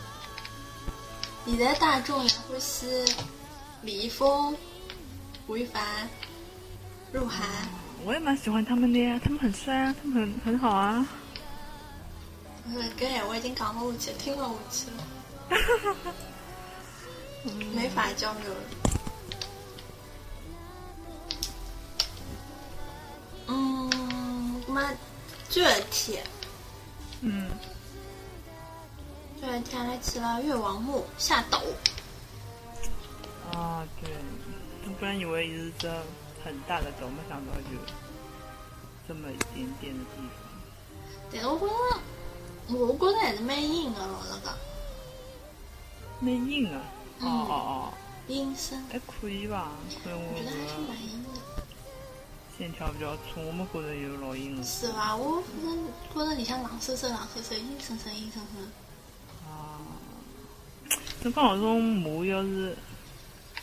现在大众也欢喜李易峰、吴亦凡、鹿晗。我也蛮喜欢他们的呀，他们很帅啊，他们很很好啊。嗯，搿闲话已经讲不下去，听不下去了，没法交流了。嗯，那么这天，嗯，这天来起了越王墓下斗。啊对，我本来以为是这很大的斗，没想到就这么一点点的地方。但是我我觉得还是蛮硬的，老实讲，蛮硬啊！哦嗯哦哦，阴森，还可以吧？可能我我觉得还是这蛮阴的。线条比较粗，我们觉得有老硬了。是吧？我反正觉得里向冷飕飕、冷飕飕、阴森森、阴森森。啊，那讲搿种墓要是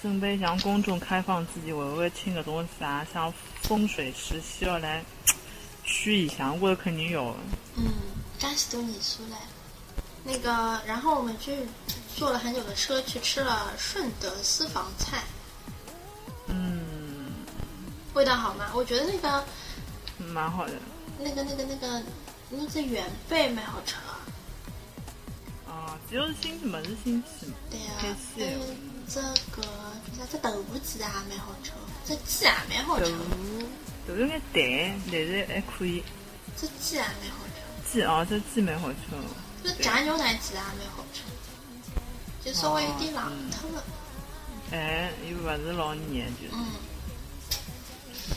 准备向公众开放自己，会不会请搿种啥像风水师需要来 虚一下？我觉得肯定有。嗯，干许多年数嘞。那个，然后我们去坐了很久的车去吃了顺德私房菜，嗯，味道好吗？我觉得那个、蛮好的。那个、那个、那个，那只原贝蛮好吃啊。啊，只有是新什么是新奇嘛。对呀、开还有这个啥，这豆腐鸡也蛮好吃，这鸡也蛮好吃的，腐豆腐有眼淡，但是还可以。这鸡也蛮好鸡啊，这鸡蛮好吃的。这炸牛奶鸡也蛮好吃，就稍微有点冷脱了。哎，又不是老黏，就是嗯，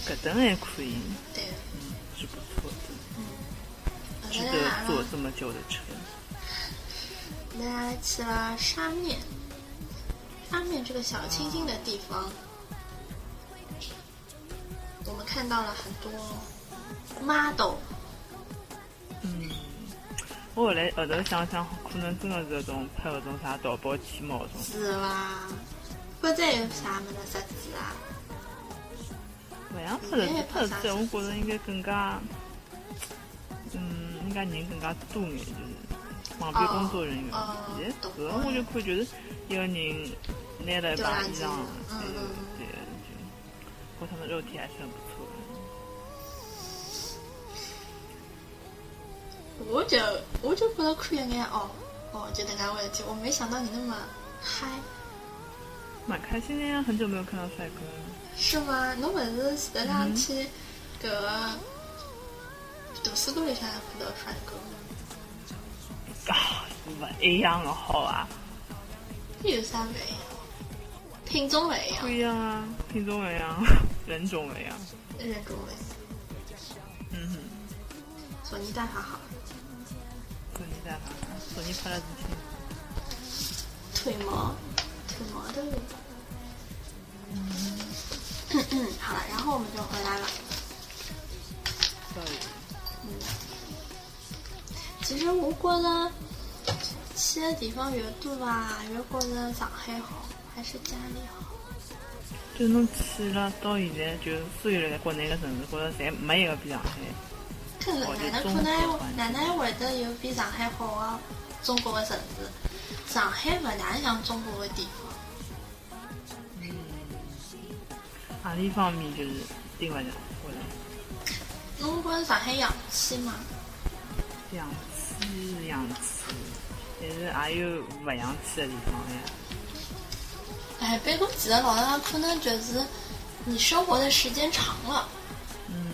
搿顿还可以，对。嗯，是不错的，值得坐这么久的车。后来阿拉去了沙面，沙面这个小清新的地方，我们看到了很多 model，嗯，我后来后头想想，可能真的是搿种拍搿种啥淘宝、天猫搿种。是伐？不再有啥么子设计啊？勿像拍的拍的这，我觉得应该更加，嗯，应该人更加多眼，就是旁边工作人员。哦现在搿个我就看就是一个人拿了一把衣裳，嗯对嗯对对，我他们肉体还是很不错的。我就我就觉得看一眼哦哦，就那个回事体，我没想到你那么嗨，蛮开心的呀，很久没有看到帅哥了。是吗？侬勿是前头两天搿个图书馆里向看到帅哥吗？啊，勿一样的好啊，这有啥勿一样？品种勿一样不，一样啊，品种不一样，人种不一样。人种勿一样。嗯哼，索尼大法好，索尼在哪？索尼拍了之前。腿毛，腿毛都有。嗯嗯，好了，然后我们就回来了。对，其实我觉得去的地方越多吧，越觉得上海好，还是家里好。就侬去了到现在，就所有在国内的城市，觉着侪没一个比上海。可哪能可能哪能会得有比上海好的中国的城市？上海勿大像中国的地方。嗯何里方面就是顶勿上，觉着侬上海洋气吗？洋气是洋气，但是也有勿洋气的地方呀。哎，别个其实老实讲，可能就是你生活的时间长了，嗯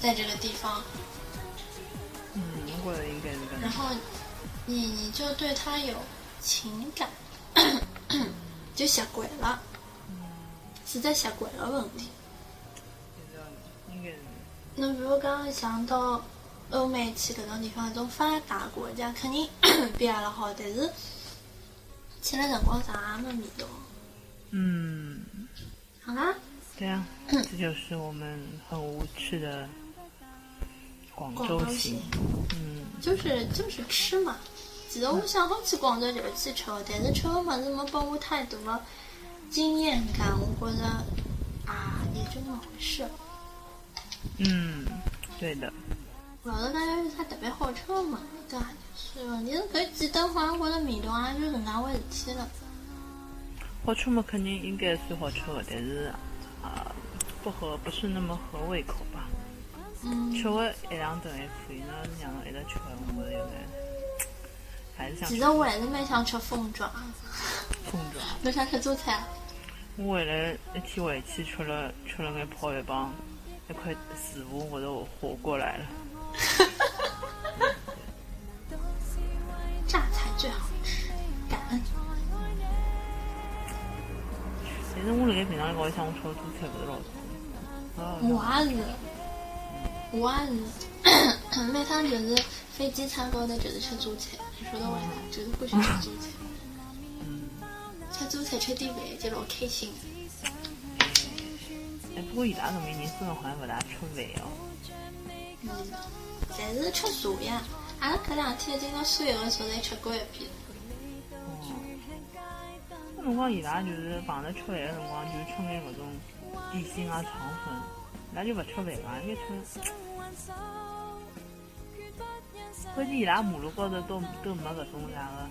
在这个地方，然后你你就对他有情感。就习惯了，是在习惯的问题。那比如讲像到欧美去搿种地方，搿种发达国家肯定 比阿拉好，但是去了辰光啥也没味道。嗯，好啦，对啊，这就是我们很无趣的广州行广州行。嗯，就是就是吃嘛。其实我想好去广州就是去吃，但是吃的么子没拨我太多的经验感，我觉着啊也就那么回事。嗯，对的，老是感觉是它特别好吃嘛，搿也就是问题是搿几顿好像觉着味道也就搿能介回事体了。好吃嘛，肯定应该是好吃的，但是啊、不合不是那么合胃口吧。嗯，吃个一两顿还可以，那让侬一直吃，我觉着有点还是想吃其实我还是蛮想吃凤爪。凤爪。侬想吃做菜啊？我回来一天回去吃了吃了眼泡饭帮一块食物，我都活过来了。榨菜最好吃，感恩。但是我辣盖平常搞里向我吃的做菜勿是老多。啊，我也是，我也是，每趟就是飞机餐高头就是吃做菜，你说的为啥？就是不喜欢吃做菜。吃做菜吃点饭就老开心。哎，不过伊拉搿边人真的好像勿大吃饭哦。嗯，但是吃茶呀，阿拉搿两天今朝所有的茶侪吃过一遍。辰光伊拉就是碰着吃饭的辰光，就吃眼搿种点心啊、肠粉，伊拉就不吃饭伐？应该吃。关键伊拉马路高头都都没搿种啥个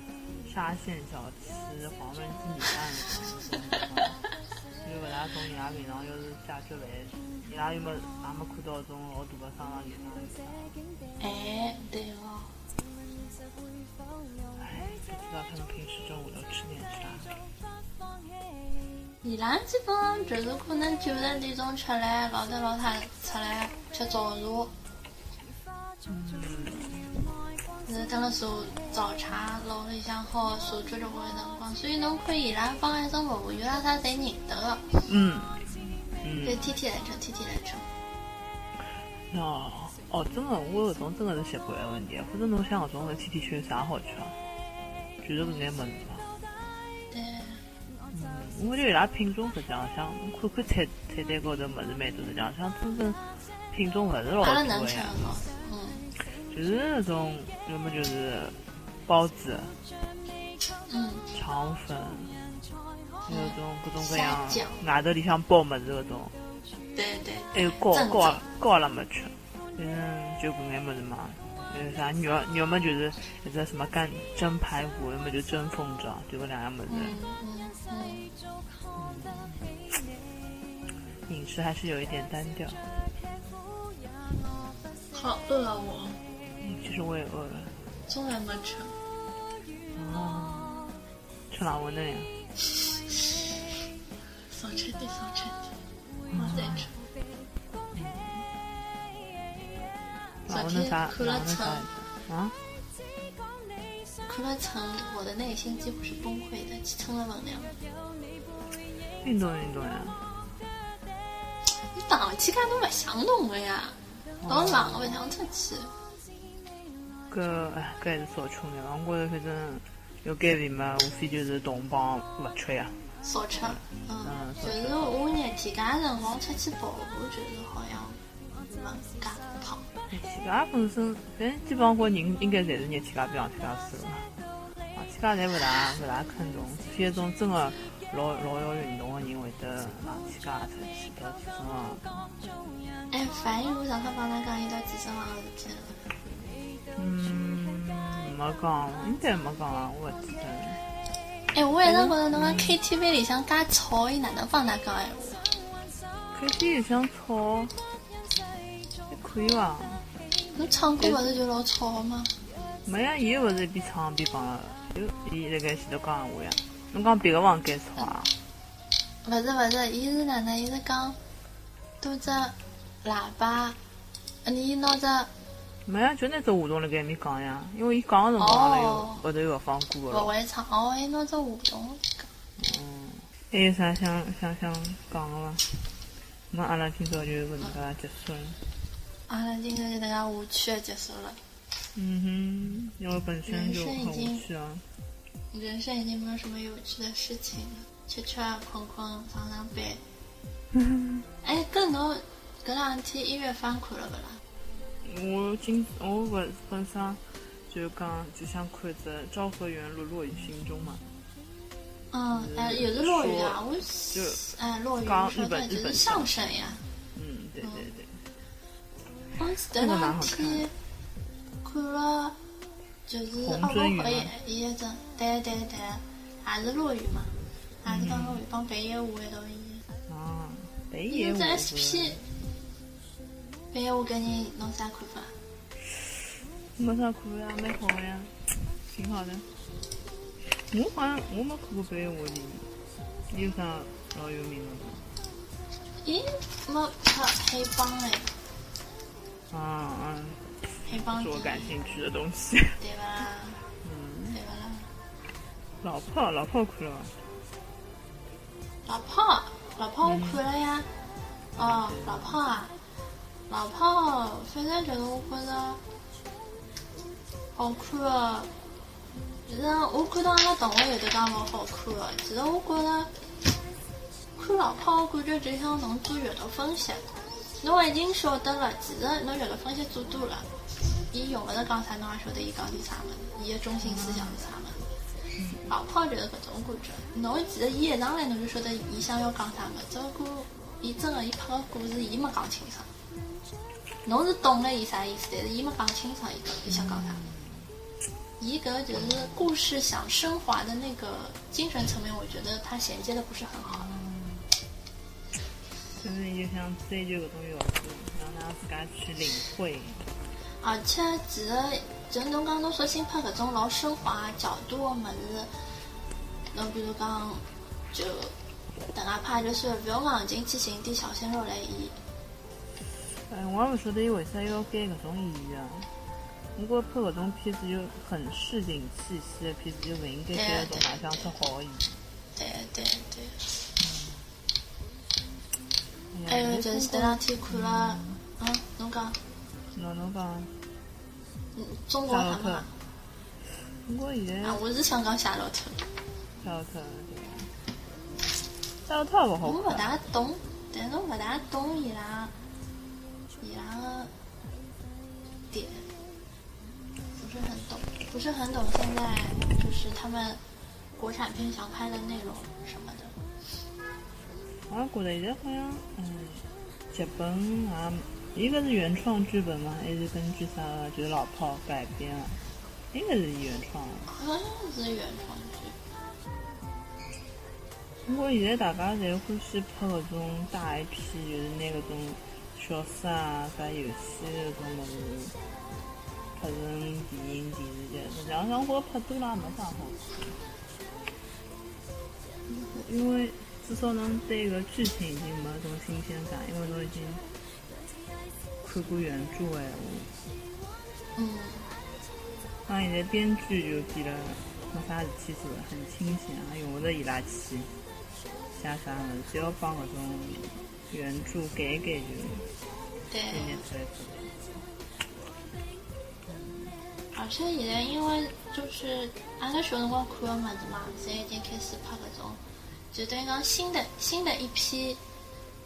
沙县小吃、黄焖鸡米饭搿种地方，就勿大懂伊拉平常要是下吃饭，伊拉又没也没看到种老大个商场里向。哎，对哦，哎，不知道他们平时中午都吃点啥。伊拉基本上就是可能九十点钟出来，老头老太出来吃早茶。是等了茶早茶楼里向好茶足交关辰光，所以侬看伊拉放一种服务员啦啥侪认得个，嗯，就嗯，天天来吃，天天来吃。哦哦，真的，我搿种真的是习惯的问题。或者侬想搿种是天天吃有啥好吃啊？就是搿眼物事我觉得伊拉品种实际上像看看菜菜单高头么子蛮多，实际上像真正品种勿是老阿拉多的呀嗯，就是那种要么就是包子、嗯，肠粉，还有种各种各样外头里向包么子搿种，对对还有糕正糕宗糕阿拉没吃，反正就搿眼么子嘛。有啥肉肉么就是一只什么干蒸排骨，要么就蒸凤爪，就搿两样么子。嗯。嗯嗯，饮食还是有一点单调。好饿啊我，嗯，其实我也饿了。从来没吃。哦，吃哪温的呀？少吃点，少吃点，我再吃。哪温的啥？昨天哪温的啥？啊？看了称，我的内心几乎是崩溃的，去称了能量。运动运动呀。你打气干都勿想动的呀，老冷了勿想出去。搿哎，搿还是少吃眼伐？我觉着反正要减肥嘛，无非就是动帮勿吃呀。少吃，嗯嗯，就是我热天搿辰光出去跑步，就是好像没介胖。热天家本身，反正基本上我人应该侪是热天家比上天家瘦了。啊，天家侪勿大勿大肯动，除非一种真个老老要运动个人会得啊天家出去到健身房。哎，樊一茹上趟帮㑚讲伊到健身房个事体了。嗯，没讲，应该没讲啊，我勿记得了。哎，我一直觉着侬讲 KTV 里向介吵，伊哪能帮㑚讲闲话？？KTV 里向吵，还可以伐？侬唱歌勿是就老吵吗？没呀，伊又勿是一边唱一边讲了，就伊辣盖前头讲闲话呀。侬讲别个房间吵啊？勿是勿是，伊是哪能？伊是讲多只喇叭，啊你拿只没呀，就拿只话筒辣盖埃面讲呀。因为伊讲个辰光阿拉又哦后头又勿放歌个勿。会唱，哦，伊拿只话筒讲。嗯，还有啥想想想讲个伐？那阿拉今朝就搿能介结束了。阿拉今天就大家无趣的结束了，嗯哼，因为本身就很无趣啊。人生已经没有什么有趣的事情了，吃吃困困，上上班。哎，搿侬搿两天音乐番看了勿啦？我今我勿是本身就讲就想看着《昭和元禄落于心中》嘛。嗯，哎，也是落雨啊！我就哎，落雨，讲我说日本日本的就是相声呀。嗯，对对对。我记得两天看了，就是红哦，鳟鱼吗我也伊一阵，对对对，也是落雨嘛，也是讲落雨，帮北野武一道演。啊，北野武因为这 SP，北野武搿人侬啥看法？没啥看呀，蛮好的呀，挺好的。我好像我没看过北野武的有啥老有名的吗？咦，没拍黑帮哎，啊啊，黑帮是我感兴趣的东西。对吧？嗯，对吧啦？老炮老炮看了吗？老炮，老炮我看了呀。哦，老炮啊，老炮，反正就是我觉着好看的。其实我看到阿拉同学有的讲老好看的，其实我觉着看老炮，我感觉就像侬做阅读分析，侬已经晓得了，其实侬阅读分析做多了，伊用勿着讲啥，侬也晓得伊讲点啥物事，伊的中心思想是啥物事。老炮就是搿种感觉，侬其实伊一上来侬就晓得伊想要讲啥物事，只不过伊真个伊拍个故事伊没讲清爽，侬是懂了伊啥意思，但是伊没讲清爽伊伊想讲啥。伊搿就是故事想升华的那个精神层面，我觉得它衔接的不是很好。就是伊就想追求搿种要素，让㑚自家去领会。而且其实就侬讲侬索性拍搿种老升华角度的物事，侬比如讲就等下拍就算了，不要硬劲去寻点小鲜肉来演。哎，我也勿晓得伊为啥要改搿种演员啊。我觉着拍搿种片子就很市井气息的片子，就勿应该改搿种卖相出好的演员。对对对。哎还有就是前两天看了，嗯，侬讲，侬侬讲，嗯，中国夏洛特他们嘛，中国现在啊，我是想讲夏洛特，夏洛特？夏洛特也勿好我勿看。大懂，但是我不大懂伊拉，伊拉个点，不是很懂，不是很懂现在就是他们国产片想拍的内容什么。的。我也觉得现在好像，嗯，剧本啊，一个是原创剧本吗？还是根据啥个就是老炮改编啊？应该是原创的。好像是原创剧，不过现在大家侪欢喜拍搿种大 IP，就是拿搿种小说啊、啥游戏搿种物事拍成电影、电视剧。实际上，我觉着拍多了也没啥好看。因为至少侬对搿剧情已经没种新鲜感，因为侬已经看过原著的闲话。嗯，像现在编剧就变了，没啥事体做了，很清闲，也用勿着伊拉去写啥物事，只要帮搿种原著改改就对。就拿出来做。而且现在因为就是阿拉小辰光看的么子嘛，现在已经开始拍搿种，就等于讲新的新的一批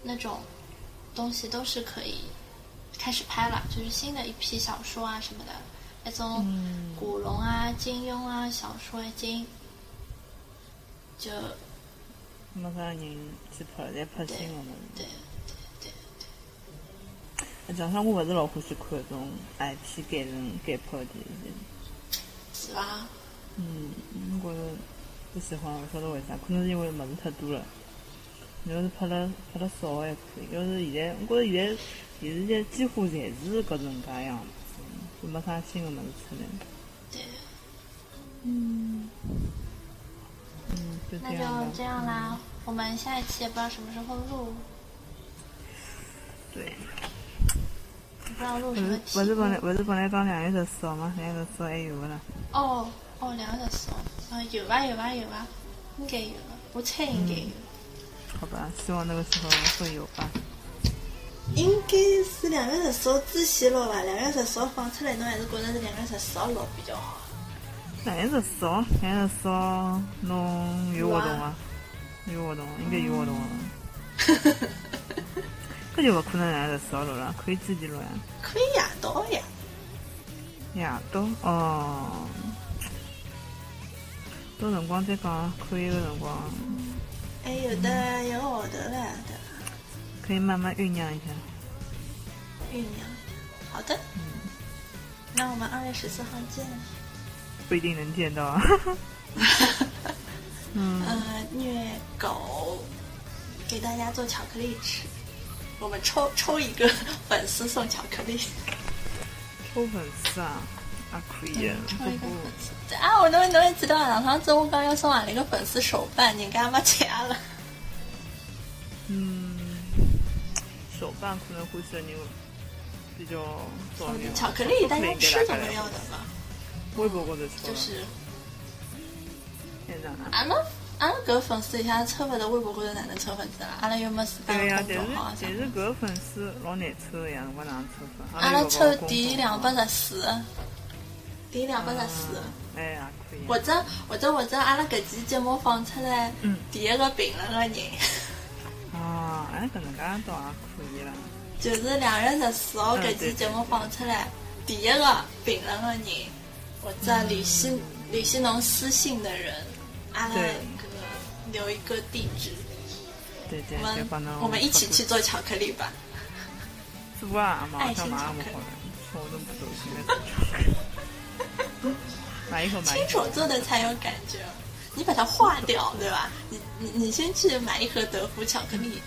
那种东西都是可以开始拍了，就是新的一批小说啊什么的，那种嗯古龙啊、金庸啊小说已经就没啥人去拍了，侪拍新的物对对。对实际上，我勿是老欢喜看搿种 IP 改成改拍的电视剧。是吧？嗯，我觉着不喜欢，勿晓得为啥，可能是因为物事太多了。你要是拍了拍了少还可以，要是现在，我觉着现在电视剧几乎侪是搿能介样子，就没啥新的物事出来。对，嗯，就那这样吧。就这样啦。我们下一期也不知道什么时候录，对，不知道录什么是题不是本来不。是本来讲两月十四号吗？两月十四号还有个啦。哦哦，两个十哦，啊有吧有吧有吧，应该有的，我猜应该有。好吧，希望那个时候会有吧。应该是两个十四号之前录吧，两个十四号放出来，侬还是觉得是两个十四号录比较好。两月十四号，两月十四号侬有活动吗？有活动，应该有活动啊。搿就不可能两月十四号录了，可以自己录呀。可以夜到呀，夜到哦，到辰光再讲，可以个辰光还有的一个号头了的可以慢慢酝酿一下。酝酿。好的，嗯那我们二月十四号见。不一定能见到啊。嗯，呃，虐狗给大家做巧克力吃，我们抽抽一个粉丝送巧克力。抽粉丝啊，啊可以的，抽一个粉丝啊！我侬侬还知道啊？上趟子我刚要送俺了一个粉丝手办，人家没吃了。嗯，手办可能会是你比较。巧克力大家吃总归要的吧？微博高头抽，就是现在呢？阿拉阿拉搿粉丝一下抽勿到微博高头哪能抽粉丝啦？阿拉又没自家对呀，的但是公众号啊啥但。是搿粉丝老难抽的呀，我哪能抽法？阿拉抽第两百十四，第两百十四。哎呀，可以啊。或者或者或者阿拉搿期节目放出来，嗯第一个评论个人啊，哎，搿能介倒也可以啦。就是两月十四号嗯搿期节目放出来，第一个评论个人或者联系联系侬私信的人，阿拉对搿留一个地址，对对我，们我们一起去做巧克力吧。做啊，马爱上马心巧克力上不好了，说我都不走心了。买一口买一口亲手，做的才有感觉，你把它化掉，对吧？你你你先去买一盒德芙巧克力，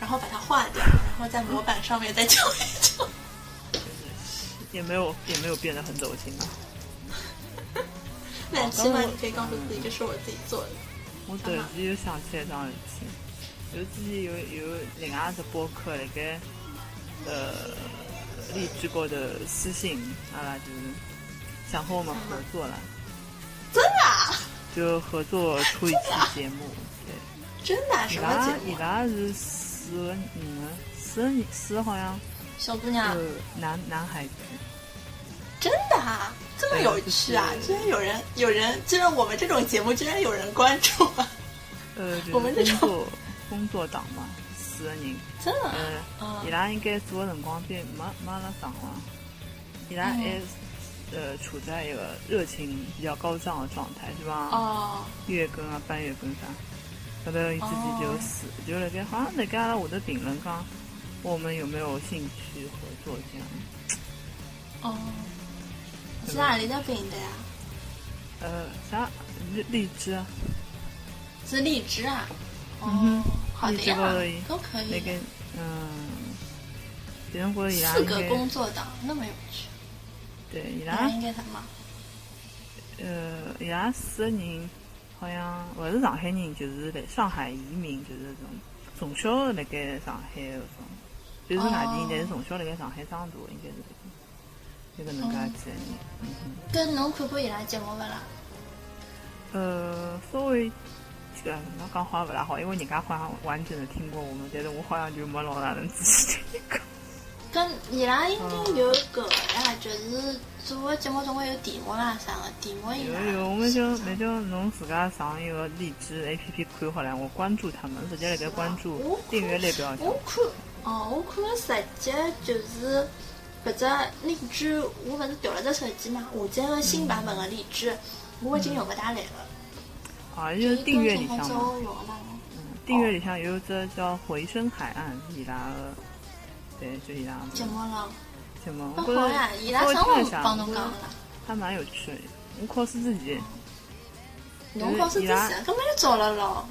然后把它化掉，然后在模板上面再敲一敲。也没有也没有变得很走心吧。那起码你可以告诉自己，这是我自己做的。我突然间又想起来一桩事体，就是之前有有另外一只播客辣盖呃荔枝高头私信，阿拉就是想和我们合作了，真的啊？就合作出一期节目。对，真的什么拉节目？伊拉是四个人的，四个人四个好像小姑娘，有男男孩子。真的啊？这么有趣啊！居然有人有人，居然我们这种节目居然有人关注啊！呃，就 我们这种是工作工作党嘛，四个人。真的啊？呃，啊伊拉应该做的辰光比没没阿拉长了，伊拉还呃处在一个热情比较高涨的状态，是吧？哦，月更啊、半月更啥，后头伊自己就死，就辣盖好像辣盖阿拉下头评论讲，我们有没有兴趣合作这样？哦，是哪里的饼的呀？呃，啥？荔荔枝啊，是荔枝啊？哦嗯，好的呀，都可以。那个嗯，别人觉得伊拉四个工作党那么有趣，伊对伊拉？呃，伊拉四个人好像勿是上海人，就是来上海移民，就是这种从小辣盖上海的种，就是外地人，哦但是从小辣盖上海长大，应该是这个能介几个人。跟侬看过伊拉节目勿啦？呃，稍微这个那讲好像勿大好，因为人家好像完整的听过我们，但是我好像就没老大能仔细听过。跟伊拉应该有搿个呀，就是做个节目总归有题目啦啥个，题目伊拉有有，我们就那就侬自家上一个荔枝 A P P 看好了，我关注他们，直接辣盖关注我订阅列表上我。看哦，我看了实际就是搿只荔枝，我勿是调了只手机嘛，下载个新版本个荔枝，我已经用勿大来了。啊，就是订阅里向之嘛。订阅里向有只叫《回声海岸》，伊拉个，对，就伊拉个节目了，节目。我觉呀，伊拉稍啥辰微听一下，我觉得光帮侬讲了？还蛮有趣的。我考试之前，侬考试之前根本就早了咯。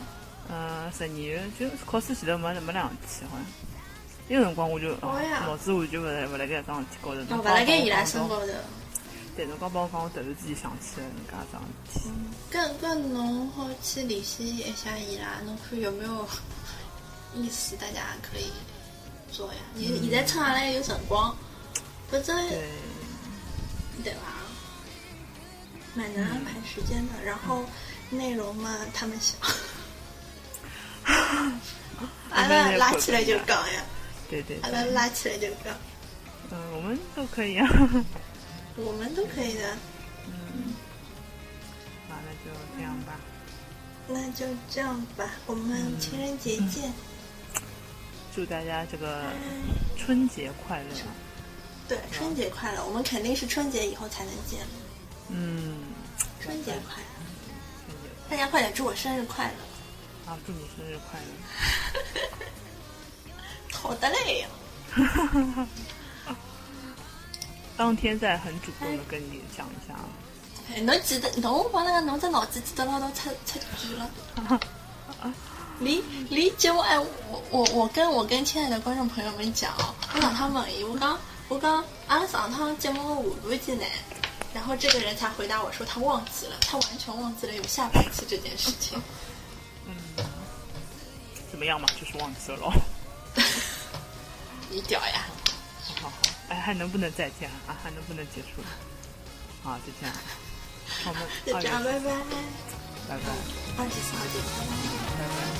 嗯，十二月就考试前头没没两天，好像。那个辰光我就脑子完全勿辣勿辣盖搿桩事体高头。哦，勿辣盖伊拉身高头。对，侬刚帮我讲，我突然之间想起来人家桩事体。跟跟侬好去联系一下伊拉，侬看有没有 意思？大家可以做呀。现现在趁阿拉有辰光，反正对，对吧？蛮难安排时间的。然后内容嘛，他们想。阿拉拉起来就讲呀，对对阿拉，拉起来就讲，嗯，我们都可以啊。我们都可以的。嗯，好，那就这样吧。那就这样吧，我们情人节见。祝大家这个春节快乐啊！对，春节快乐！我们肯定是春节以后才能见。嗯，春节快乐！春节大家快点祝我生日快乐！啊，祝你生日快乐！好的嘞，当天再很主动的跟你讲一下啊。哎侬记得侬帮那个侬只脑子记得牢到出出局了。离离节目哎，我我我跟我跟亲爱的观众朋友们讲哦，我让他问伊，我讲我讲阿拉上趟节目的下半期呢，然后这个人才回答我说他忘记了，他完全忘记了有下半期这件事情。嗯，怎么样嘛？就是忘记了咯。你屌呀！好好好，哎，还能不能再见啊？还能不能结束了？好，就这样。我们就这样，拜拜。拜拜二十四号见。拜拜。